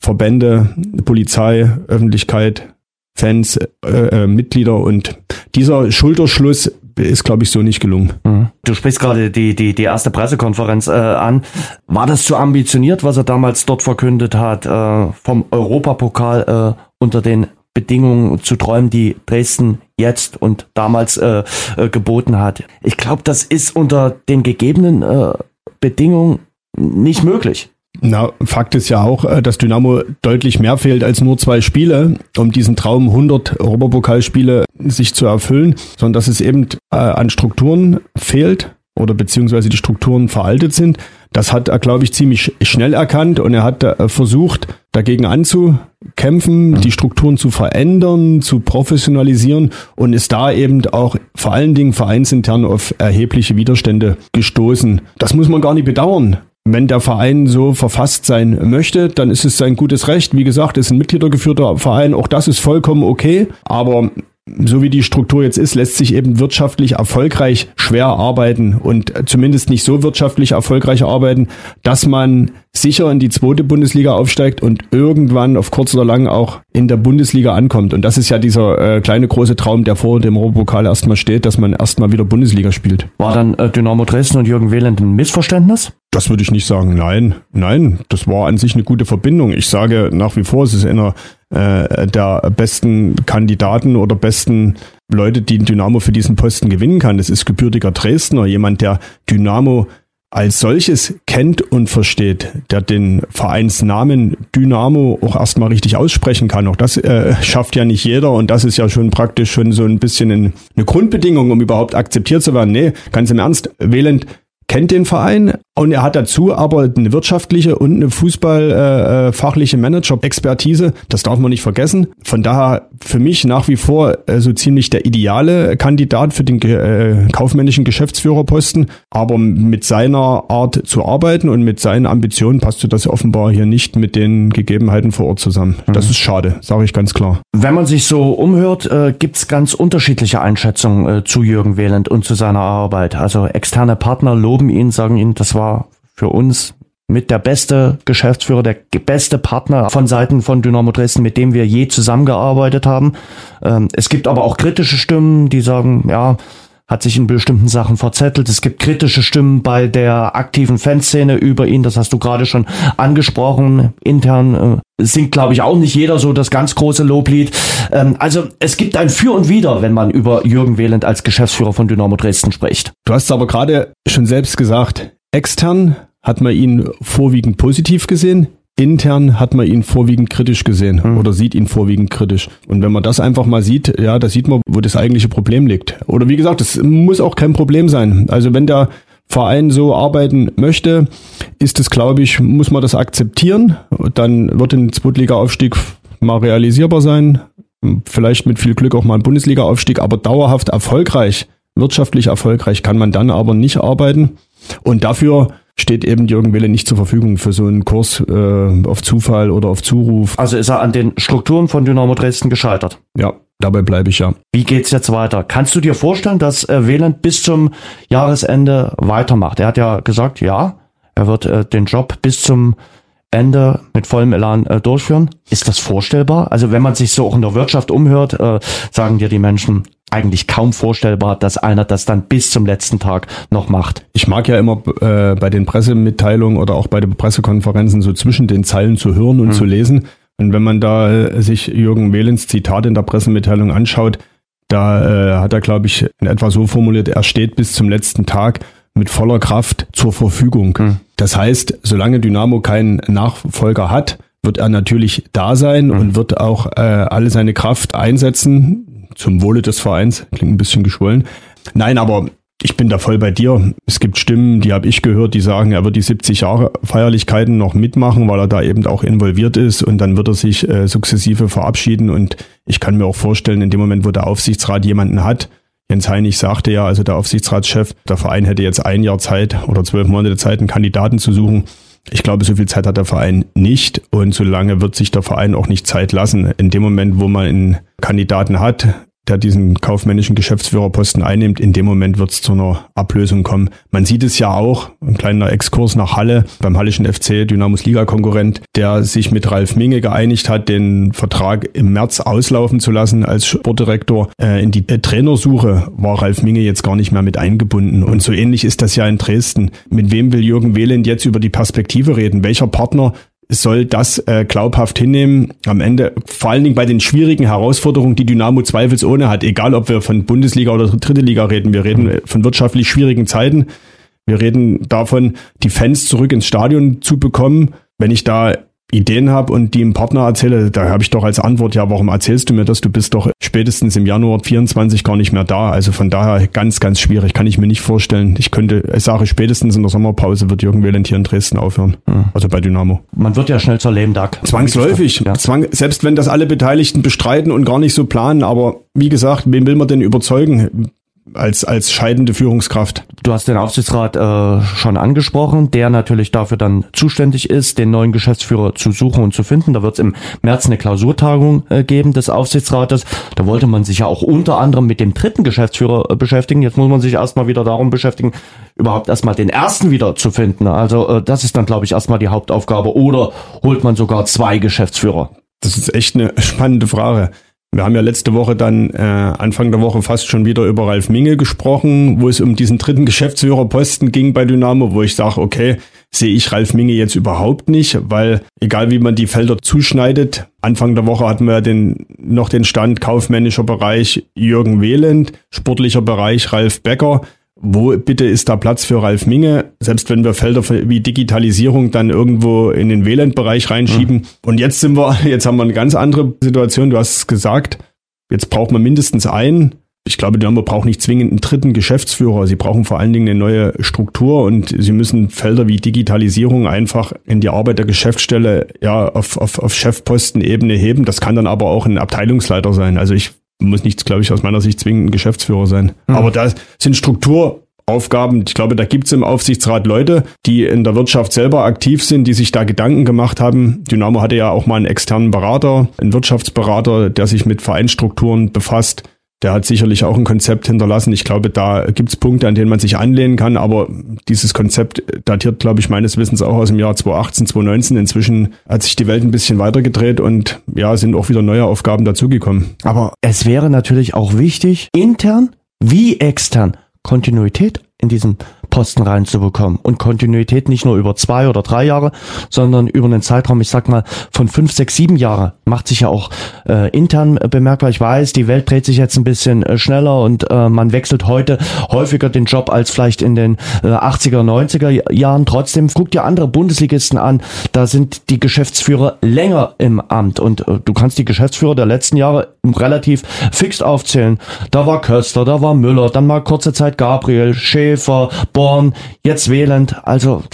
Verbände, Polizei, Öffentlichkeit, Fans, äh, äh, Mitglieder und dieser Schulterschluss ist, glaube ich, so nicht gelungen. Mhm. Du sprichst gerade die, die, die erste Pressekonferenz äh, an. War das zu ambitioniert, was er damals dort verkündet hat, äh, vom Europapokal äh, unter den Bedingungen zu träumen, die Dresden jetzt und damals äh, äh, geboten hat. Ich glaube, das ist unter den gegebenen äh, Bedingungen nicht möglich. Na, Fakt ist ja auch, äh, dass Dynamo deutlich mehr fehlt als nur zwei Spiele, um diesen Traum 100 Europapokalspiele sich zu erfüllen, sondern dass es eben äh, an Strukturen fehlt oder beziehungsweise die Strukturen veraltet sind. Das hat er, glaube ich, ziemlich schnell erkannt und er hat äh, versucht, dagegen anzukämpfen, die Strukturen zu verändern, zu professionalisieren und ist da eben auch vor allen Dingen vereinsintern auf erhebliche Widerstände gestoßen. Das muss man gar nicht bedauern. Wenn der Verein so verfasst sein möchte, dann ist es sein gutes Recht. Wie gesagt, es ist ein mitgliedergeführter Verein. Auch das ist vollkommen okay. Aber so wie die Struktur jetzt ist, lässt sich eben wirtschaftlich erfolgreich schwer arbeiten und zumindest nicht so wirtschaftlich erfolgreich arbeiten, dass man sicher in die zweite Bundesliga aufsteigt und irgendwann auf kurz oder lang auch in der Bundesliga ankommt. Und das ist ja dieser äh, kleine große Traum, der vor dem Europapokal erstmal steht, dass man erstmal wieder Bundesliga spielt. War dann äh, Dynamo Dresden und Jürgen Wehland ein Missverständnis? Das würde ich nicht sagen. Nein, nein, das war an sich eine gute Verbindung. Ich sage nach wie vor, es ist einer äh, der besten Kandidaten oder besten Leute, die Dynamo für diesen Posten gewinnen kann. Das ist gebürtiger Dresdner, jemand, der Dynamo als solches kennt und versteht, der den Vereinsnamen Dynamo auch erstmal richtig aussprechen kann. Auch das äh, schafft ja nicht jeder und das ist ja schon praktisch schon so ein bisschen ein, eine Grundbedingung, um überhaupt akzeptiert zu werden. Nee, ganz im Ernst, Wählend kennt den Verein und er hat dazu aber eine wirtschaftliche und eine fußballfachliche äh, äh Manager-Expertise. Das darf man nicht vergessen. Von daher für mich nach wie vor äh, so ziemlich der ideale Kandidat für den äh, kaufmännischen Geschäftsführerposten. Aber mit seiner Art zu arbeiten und mit seinen Ambitionen passt das offenbar hier nicht mit den Gegebenheiten vor Ort zusammen. Mhm. Das ist schade, sage ich ganz klar. Wenn man sich so umhört, äh, gibt's ganz unterschiedliche Einschätzungen äh, zu Jürgen Wehland und zu seiner Arbeit. Also externe Partner loben ihn, sagen ihn, das war für uns mit der beste Geschäftsführer, der beste Partner von Seiten von Dynamo Dresden, mit dem wir je zusammengearbeitet haben. Ähm, es gibt aber auch kritische Stimmen, die sagen, ja, hat sich in bestimmten Sachen verzettelt. Es gibt kritische Stimmen bei der aktiven Fanszene über ihn, das hast du gerade schon angesprochen. Intern äh, singt, glaube ich, auch nicht jeder so das ganz große Loblied. Ähm, also es gibt ein Für und Wider, wenn man über Jürgen Wehland als Geschäftsführer von Dynamo Dresden spricht. Du hast aber gerade schon selbst gesagt, extern hat man ihn vorwiegend positiv gesehen. Intern hat man ihn vorwiegend kritisch gesehen mhm. oder sieht ihn vorwiegend kritisch. Und wenn man das einfach mal sieht, ja, da sieht man, wo das eigentliche Problem liegt. Oder wie gesagt, es muss auch kein Problem sein. Also wenn der Verein so arbeiten möchte, ist es, glaube ich, muss man das akzeptieren. Dann wird ein Zweitliga-Aufstieg mal realisierbar sein. Vielleicht mit viel Glück auch mal ein Bundesliga-Aufstieg, aber dauerhaft erfolgreich, wirtschaftlich erfolgreich kann man dann aber nicht arbeiten. Und dafür steht eben Jürgen Wille nicht zur Verfügung für so einen Kurs äh, auf Zufall oder auf Zuruf. Also ist er an den Strukturen von Dynamo Dresden gescheitert? Ja, dabei bleibe ich ja. Wie geht's jetzt weiter? Kannst du dir vorstellen, dass äh, Wieland bis zum Jahresende weitermacht? Er hat ja gesagt, ja, er wird äh, den Job bis zum Ende mit vollem Elan äh, durchführen. Ist das vorstellbar? Also wenn man sich so auch in der Wirtschaft umhört, äh, sagen dir die Menschen, eigentlich kaum vorstellbar, dass einer das dann bis zum letzten Tag noch macht. Ich mag ja immer äh, bei den Pressemitteilungen oder auch bei den Pressekonferenzen so zwischen den Zeilen zu hören und mhm. zu lesen. Und wenn man da äh, sich Jürgen Wehlens Zitat in der Pressemitteilung anschaut, da äh, hat er, glaube ich, in etwa so formuliert, er steht bis zum letzten Tag mit voller Kraft zur Verfügung. Mhm. Das heißt, solange Dynamo keinen Nachfolger hat, wird er natürlich da sein mhm. und wird auch äh, alle seine Kraft einsetzen, zum Wohle des Vereins. Klingt ein bisschen geschwollen. Nein, aber ich bin da voll bei dir. Es gibt Stimmen, die habe ich gehört, die sagen, er wird die 70 Jahre Feierlichkeiten noch mitmachen, weil er da eben auch involviert ist und dann wird er sich äh, sukzessive verabschieden und ich kann mir auch vorstellen, in dem Moment, wo der Aufsichtsrat jemanden hat, Jens Heinig sagte ja, also der Aufsichtsratschef, der Verein hätte jetzt ein Jahr Zeit oder zwölf Monate Zeit, einen Kandidaten zu suchen. Ich glaube, so viel Zeit hat der Verein nicht und so lange wird sich der Verein auch nicht Zeit lassen. In dem Moment, wo man einen Kandidaten hat, der diesen kaufmännischen Geschäftsführerposten einnimmt, in dem Moment wird es zu einer Ablösung kommen. Man sieht es ja auch, ein kleiner Exkurs nach Halle, beim Hallischen FC, Dynamos Liga-Konkurrent, der sich mit Ralf Minge geeinigt hat, den Vertrag im März auslaufen zu lassen als Sportdirektor. Äh, in die äh, Trainersuche war Ralf Minge jetzt gar nicht mehr mit eingebunden. Und so ähnlich ist das ja in Dresden. Mit wem will Jürgen Wehland jetzt über die Perspektive reden? Welcher Partner soll das äh, glaubhaft hinnehmen. Am Ende, vor allen Dingen bei den schwierigen Herausforderungen, die Dynamo zweifelsohne hat, egal ob wir von Bundesliga oder dritte Liga reden, wir reden von wirtschaftlich schwierigen Zeiten. Wir reden davon, die Fans zurück ins Stadion zu bekommen. Wenn ich da Ideen habe und die im Partner erzähle, da habe ich doch als Antwort, ja, warum erzählst du mir das? Du bist doch spätestens im Januar 24 gar nicht mehr da. Also von daher ganz, ganz schwierig. Kann ich mir nicht vorstellen. Ich könnte, ich sage spätestens in der Sommerpause wird Jürgen Wehland hier in Dresden aufhören. Mhm. Also bei Dynamo. Man wird ja schnell zur Lehmdack. Zwangsläufig. Ja. Zwang, selbst wenn das alle Beteiligten bestreiten und gar nicht so planen. Aber wie gesagt, wen will man denn überzeugen? Als, als scheidende Führungskraft. Du hast den Aufsichtsrat äh, schon angesprochen, der natürlich dafür dann zuständig ist, den neuen Geschäftsführer zu suchen und zu finden. Da wird es im März eine Klausurtagung äh, geben des Aufsichtsrates. Da wollte man sich ja auch unter anderem mit dem dritten Geschäftsführer äh, beschäftigen. Jetzt muss man sich erstmal wieder darum beschäftigen, überhaupt erstmal den ersten wieder zu finden. Also äh, das ist dann, glaube ich, erstmal die Hauptaufgabe. Oder holt man sogar zwei Geschäftsführer? Das ist echt eine spannende Frage. Wir haben ja letzte Woche dann äh, Anfang der Woche fast schon wieder über Ralf Minge gesprochen, wo es um diesen dritten Geschäftsführerposten ging bei Dynamo, wo ich sage, okay, sehe ich Ralf Minge jetzt überhaupt nicht, weil egal wie man die Felder zuschneidet, Anfang der Woche hatten wir den, noch den Stand kaufmännischer Bereich Jürgen Wehland, sportlicher Bereich Ralf Becker wo bitte ist da Platz für Ralf Minge, selbst wenn wir Felder wie Digitalisierung dann irgendwo in den WLAN-Bereich reinschieben. Mhm. Und jetzt sind wir, jetzt haben wir eine ganz andere Situation, du hast es gesagt, jetzt braucht man mindestens einen. Ich glaube, Dynamo braucht nicht zwingend einen dritten Geschäftsführer. Sie brauchen vor allen Dingen eine neue Struktur und sie müssen Felder wie Digitalisierung einfach in die Arbeit der Geschäftsstelle ja auf, auf, auf Chefpostenebene heben. Das kann dann aber auch ein Abteilungsleiter sein. Also ich muss nichts, glaube ich, aus meiner Sicht zwingend ein Geschäftsführer sein. Mhm. Aber da sind Strukturaufgaben. Ich glaube, da gibt es im Aufsichtsrat Leute, die in der Wirtschaft selber aktiv sind, die sich da Gedanken gemacht haben. Dynamo hatte ja auch mal einen externen Berater, einen Wirtschaftsberater, der sich mit Vereinsstrukturen befasst. Der hat sicherlich auch ein Konzept hinterlassen. Ich glaube, da gibt es Punkte, an denen man sich anlehnen kann, aber dieses Konzept datiert, glaube ich, meines Wissens auch aus dem Jahr 2018, 2019. Inzwischen hat sich die Welt ein bisschen weitergedreht und ja, sind auch wieder neue Aufgaben dazugekommen. Aber es wäre natürlich auch wichtig, intern wie extern Kontinuität in diesem Posten reinzubekommen. Und Kontinuität nicht nur über zwei oder drei Jahre, sondern über einen Zeitraum, ich sag mal, von fünf, sechs, sieben Jahre. Macht sich ja auch äh, intern bemerkbar. Ich weiß, die Welt dreht sich jetzt ein bisschen äh, schneller und äh, man wechselt heute häufiger den Job als vielleicht in den äh, 80er, 90er Jahren. Trotzdem guck dir andere Bundesligisten an. Da sind die Geschäftsführer länger im Amt und äh, du kannst die Geschäftsführer der letzten Jahre relativ fix aufzählen. Da war Köster, da war Müller, dann mal kurze Zeit Gabriel, Schäfer, Born, jetzt Wählend. Also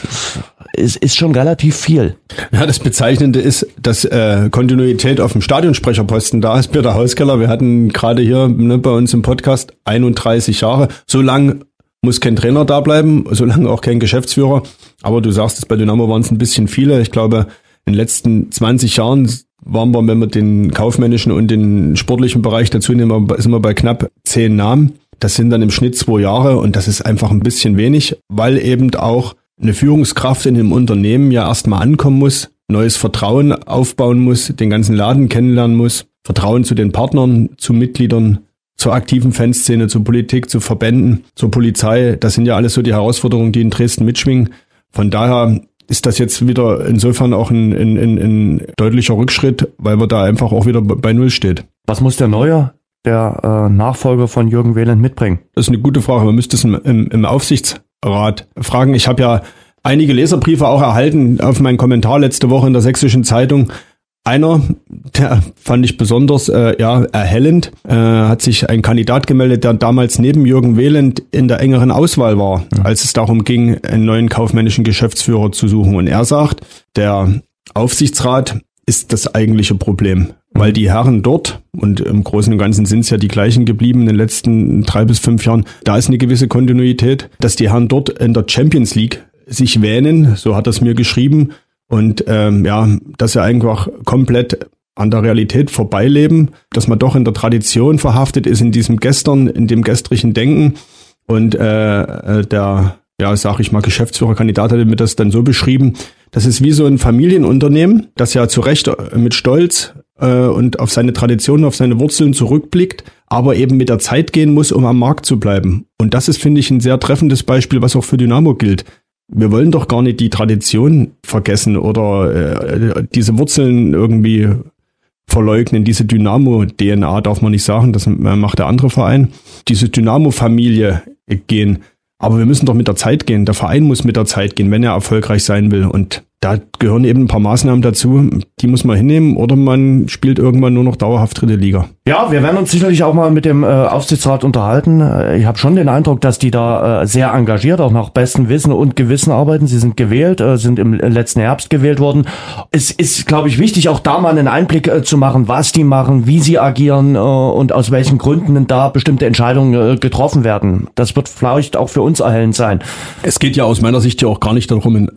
es ist schon relativ viel. Ja, das Bezeichnende ist, dass äh, Kontinuität auf dem Stadionsprecherposten da ist. Peter Hauskeller, wir hatten gerade hier ne, bei uns im Podcast 31 Jahre. So lang muss kein Trainer da bleiben, so lange auch kein Geschäftsführer. Aber du sagst es, bei Dynamo waren es ein bisschen viele. Ich glaube, in den letzten 20 Jahren waren wir, wenn wir den kaufmännischen und den sportlichen Bereich dazu nehmen, sind wir bei knapp zehn Namen. Das sind dann im Schnitt zwei Jahre und das ist einfach ein bisschen wenig, weil eben auch eine Führungskraft in einem Unternehmen ja erstmal ankommen muss, neues Vertrauen aufbauen muss, den ganzen Laden kennenlernen muss, Vertrauen zu den Partnern, zu Mitgliedern, zur aktiven Fanszene, zur Politik, zu Verbänden, zur Polizei. Das sind ja alles so die Herausforderungen, die in Dresden mitschwingen. Von daher ist das jetzt wieder insofern auch ein, ein, ein, ein deutlicher Rückschritt, weil man da einfach auch wieder bei Null steht. Was muss der neue der äh, Nachfolger von Jürgen Wehland mitbringen? Das ist eine gute Frage. Man müsste es im, im, im Aufsichtsrat fragen. Ich habe ja einige Leserbriefe auch erhalten auf meinen Kommentar letzte Woche in der Sächsischen Zeitung. Einer, der fand ich besonders äh, ja, erhellend, äh, hat sich ein Kandidat gemeldet, der damals neben Jürgen Wehland in der engeren Auswahl war, mhm. als es darum ging, einen neuen kaufmännischen Geschäftsführer zu suchen. Und er sagt, der Aufsichtsrat ist das eigentliche Problem weil die Herren dort, und im Großen und Ganzen sind es ja die gleichen geblieben in den letzten drei bis fünf Jahren, da ist eine gewisse Kontinuität, dass die Herren dort in der Champions League sich wähnen, so hat es mir geschrieben, und ähm, ja, dass sie einfach komplett an der Realität vorbeileben, dass man doch in der Tradition verhaftet ist, in diesem Gestern, in dem gestrigen Denken. Und äh, äh der, ja, sag ich mal, Geschäftsführerkandidat hatte mir das dann so beschrieben, das ist wie so ein Familienunternehmen, das ja zu Recht mit Stolz äh, und auf seine Traditionen, auf seine Wurzeln zurückblickt, aber eben mit der Zeit gehen muss, um am Markt zu bleiben. Und das ist, finde ich, ein sehr treffendes Beispiel, was auch für Dynamo gilt. Wir wollen doch gar nicht die Tradition vergessen oder äh, diese Wurzeln irgendwie verleugnen. Diese Dynamo-DNA darf man nicht sagen, das macht der andere Verein. Diese Dynamo-Familie gehen. Aber wir müssen doch mit der Zeit gehen. Der Verein muss mit der Zeit gehen, wenn er erfolgreich sein will. Und da gehören eben ein paar Maßnahmen dazu, die muss man hinnehmen oder man spielt irgendwann nur noch dauerhaft dritte Liga. Ja, wir werden uns sicherlich auch mal mit dem äh, Aufsichtsrat unterhalten. Äh, ich habe schon den Eindruck, dass die da äh, sehr engagiert, auch nach bestem Wissen und Gewissen arbeiten. Sie sind gewählt, äh, sind im letzten Herbst gewählt worden. Es ist, glaube ich, wichtig, auch da mal einen Einblick äh, zu machen, was die machen, wie sie agieren äh, und aus welchen Gründen da bestimmte Entscheidungen äh, getroffen werden. Das wird vielleicht auch für uns erhellend sein. Es geht ja aus meiner Sicht ja auch gar nicht darum, ein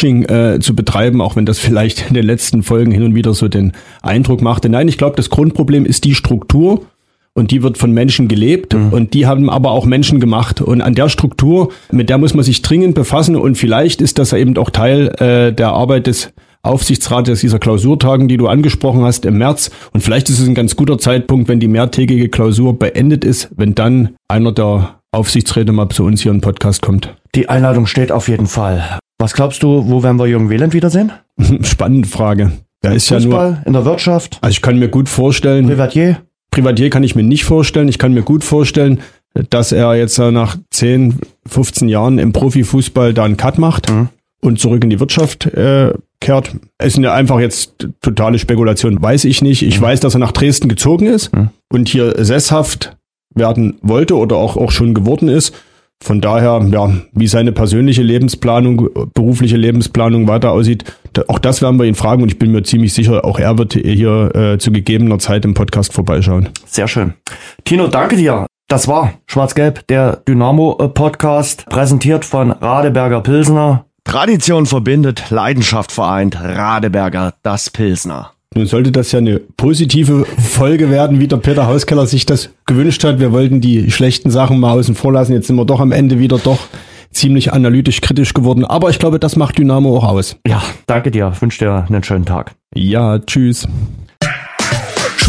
Aufsichtsrats-Bashing äh, zu betreiben, auch wenn das vielleicht in den letzten Folgen hin und wieder so den Eindruck machte. Nein, ich glaube, das Grundproblem Problem ist die Struktur und die wird von Menschen gelebt mhm. und die haben aber auch Menschen gemacht und an der Struktur, mit der muss man sich dringend befassen und vielleicht ist das eben auch Teil äh, der Arbeit des Aufsichtsrates dieser Klausurtagen, die du angesprochen hast im März und vielleicht ist es ein ganz guter Zeitpunkt, wenn die mehrtägige Klausur beendet ist, wenn dann einer der Aufsichtsräte mal zu uns hier im Podcast kommt. Die Einladung steht auf jeden Fall. Was glaubst du, wo werden wir Jürgen Wieland wiedersehen? Spannende Frage. Da ist Fußball, ja nur, in der Wirtschaft. Also ich kann mir gut vorstellen. Privatier? Privatier kann ich mir nicht vorstellen. Ich kann mir gut vorstellen, dass er jetzt nach 10, 15 Jahren im Profifußball da einen Cut macht mhm. und zurück in die Wirtschaft äh, kehrt. Es sind ja einfach jetzt totale Spekulation, weiß ich nicht. Ich mhm. weiß, dass er nach Dresden gezogen ist mhm. und hier sesshaft werden wollte oder auch, auch schon geworden ist. Von daher, ja, wie seine persönliche Lebensplanung, berufliche Lebensplanung weiter aussieht, auch das werden wir ihn fragen und ich bin mir ziemlich sicher, auch er wird hier äh, zu gegebener Zeit im Podcast vorbeischauen. Sehr schön. Tino, danke dir. Das war Schwarz-Gelb, der Dynamo-Podcast, präsentiert von Radeberger Pilsner. Tradition verbindet, Leidenschaft vereint. Radeberger, das Pilsner. Nun sollte das ja eine positive Folge werden, wie der Peter Hauskeller sich das gewünscht hat. Wir wollten die schlechten Sachen mal außen vor lassen. Jetzt sind wir doch am Ende wieder doch ziemlich analytisch kritisch geworden. Aber ich glaube, das macht Dynamo auch aus. Ja, danke dir. Ich wünsche dir einen schönen Tag. Ja, tschüss.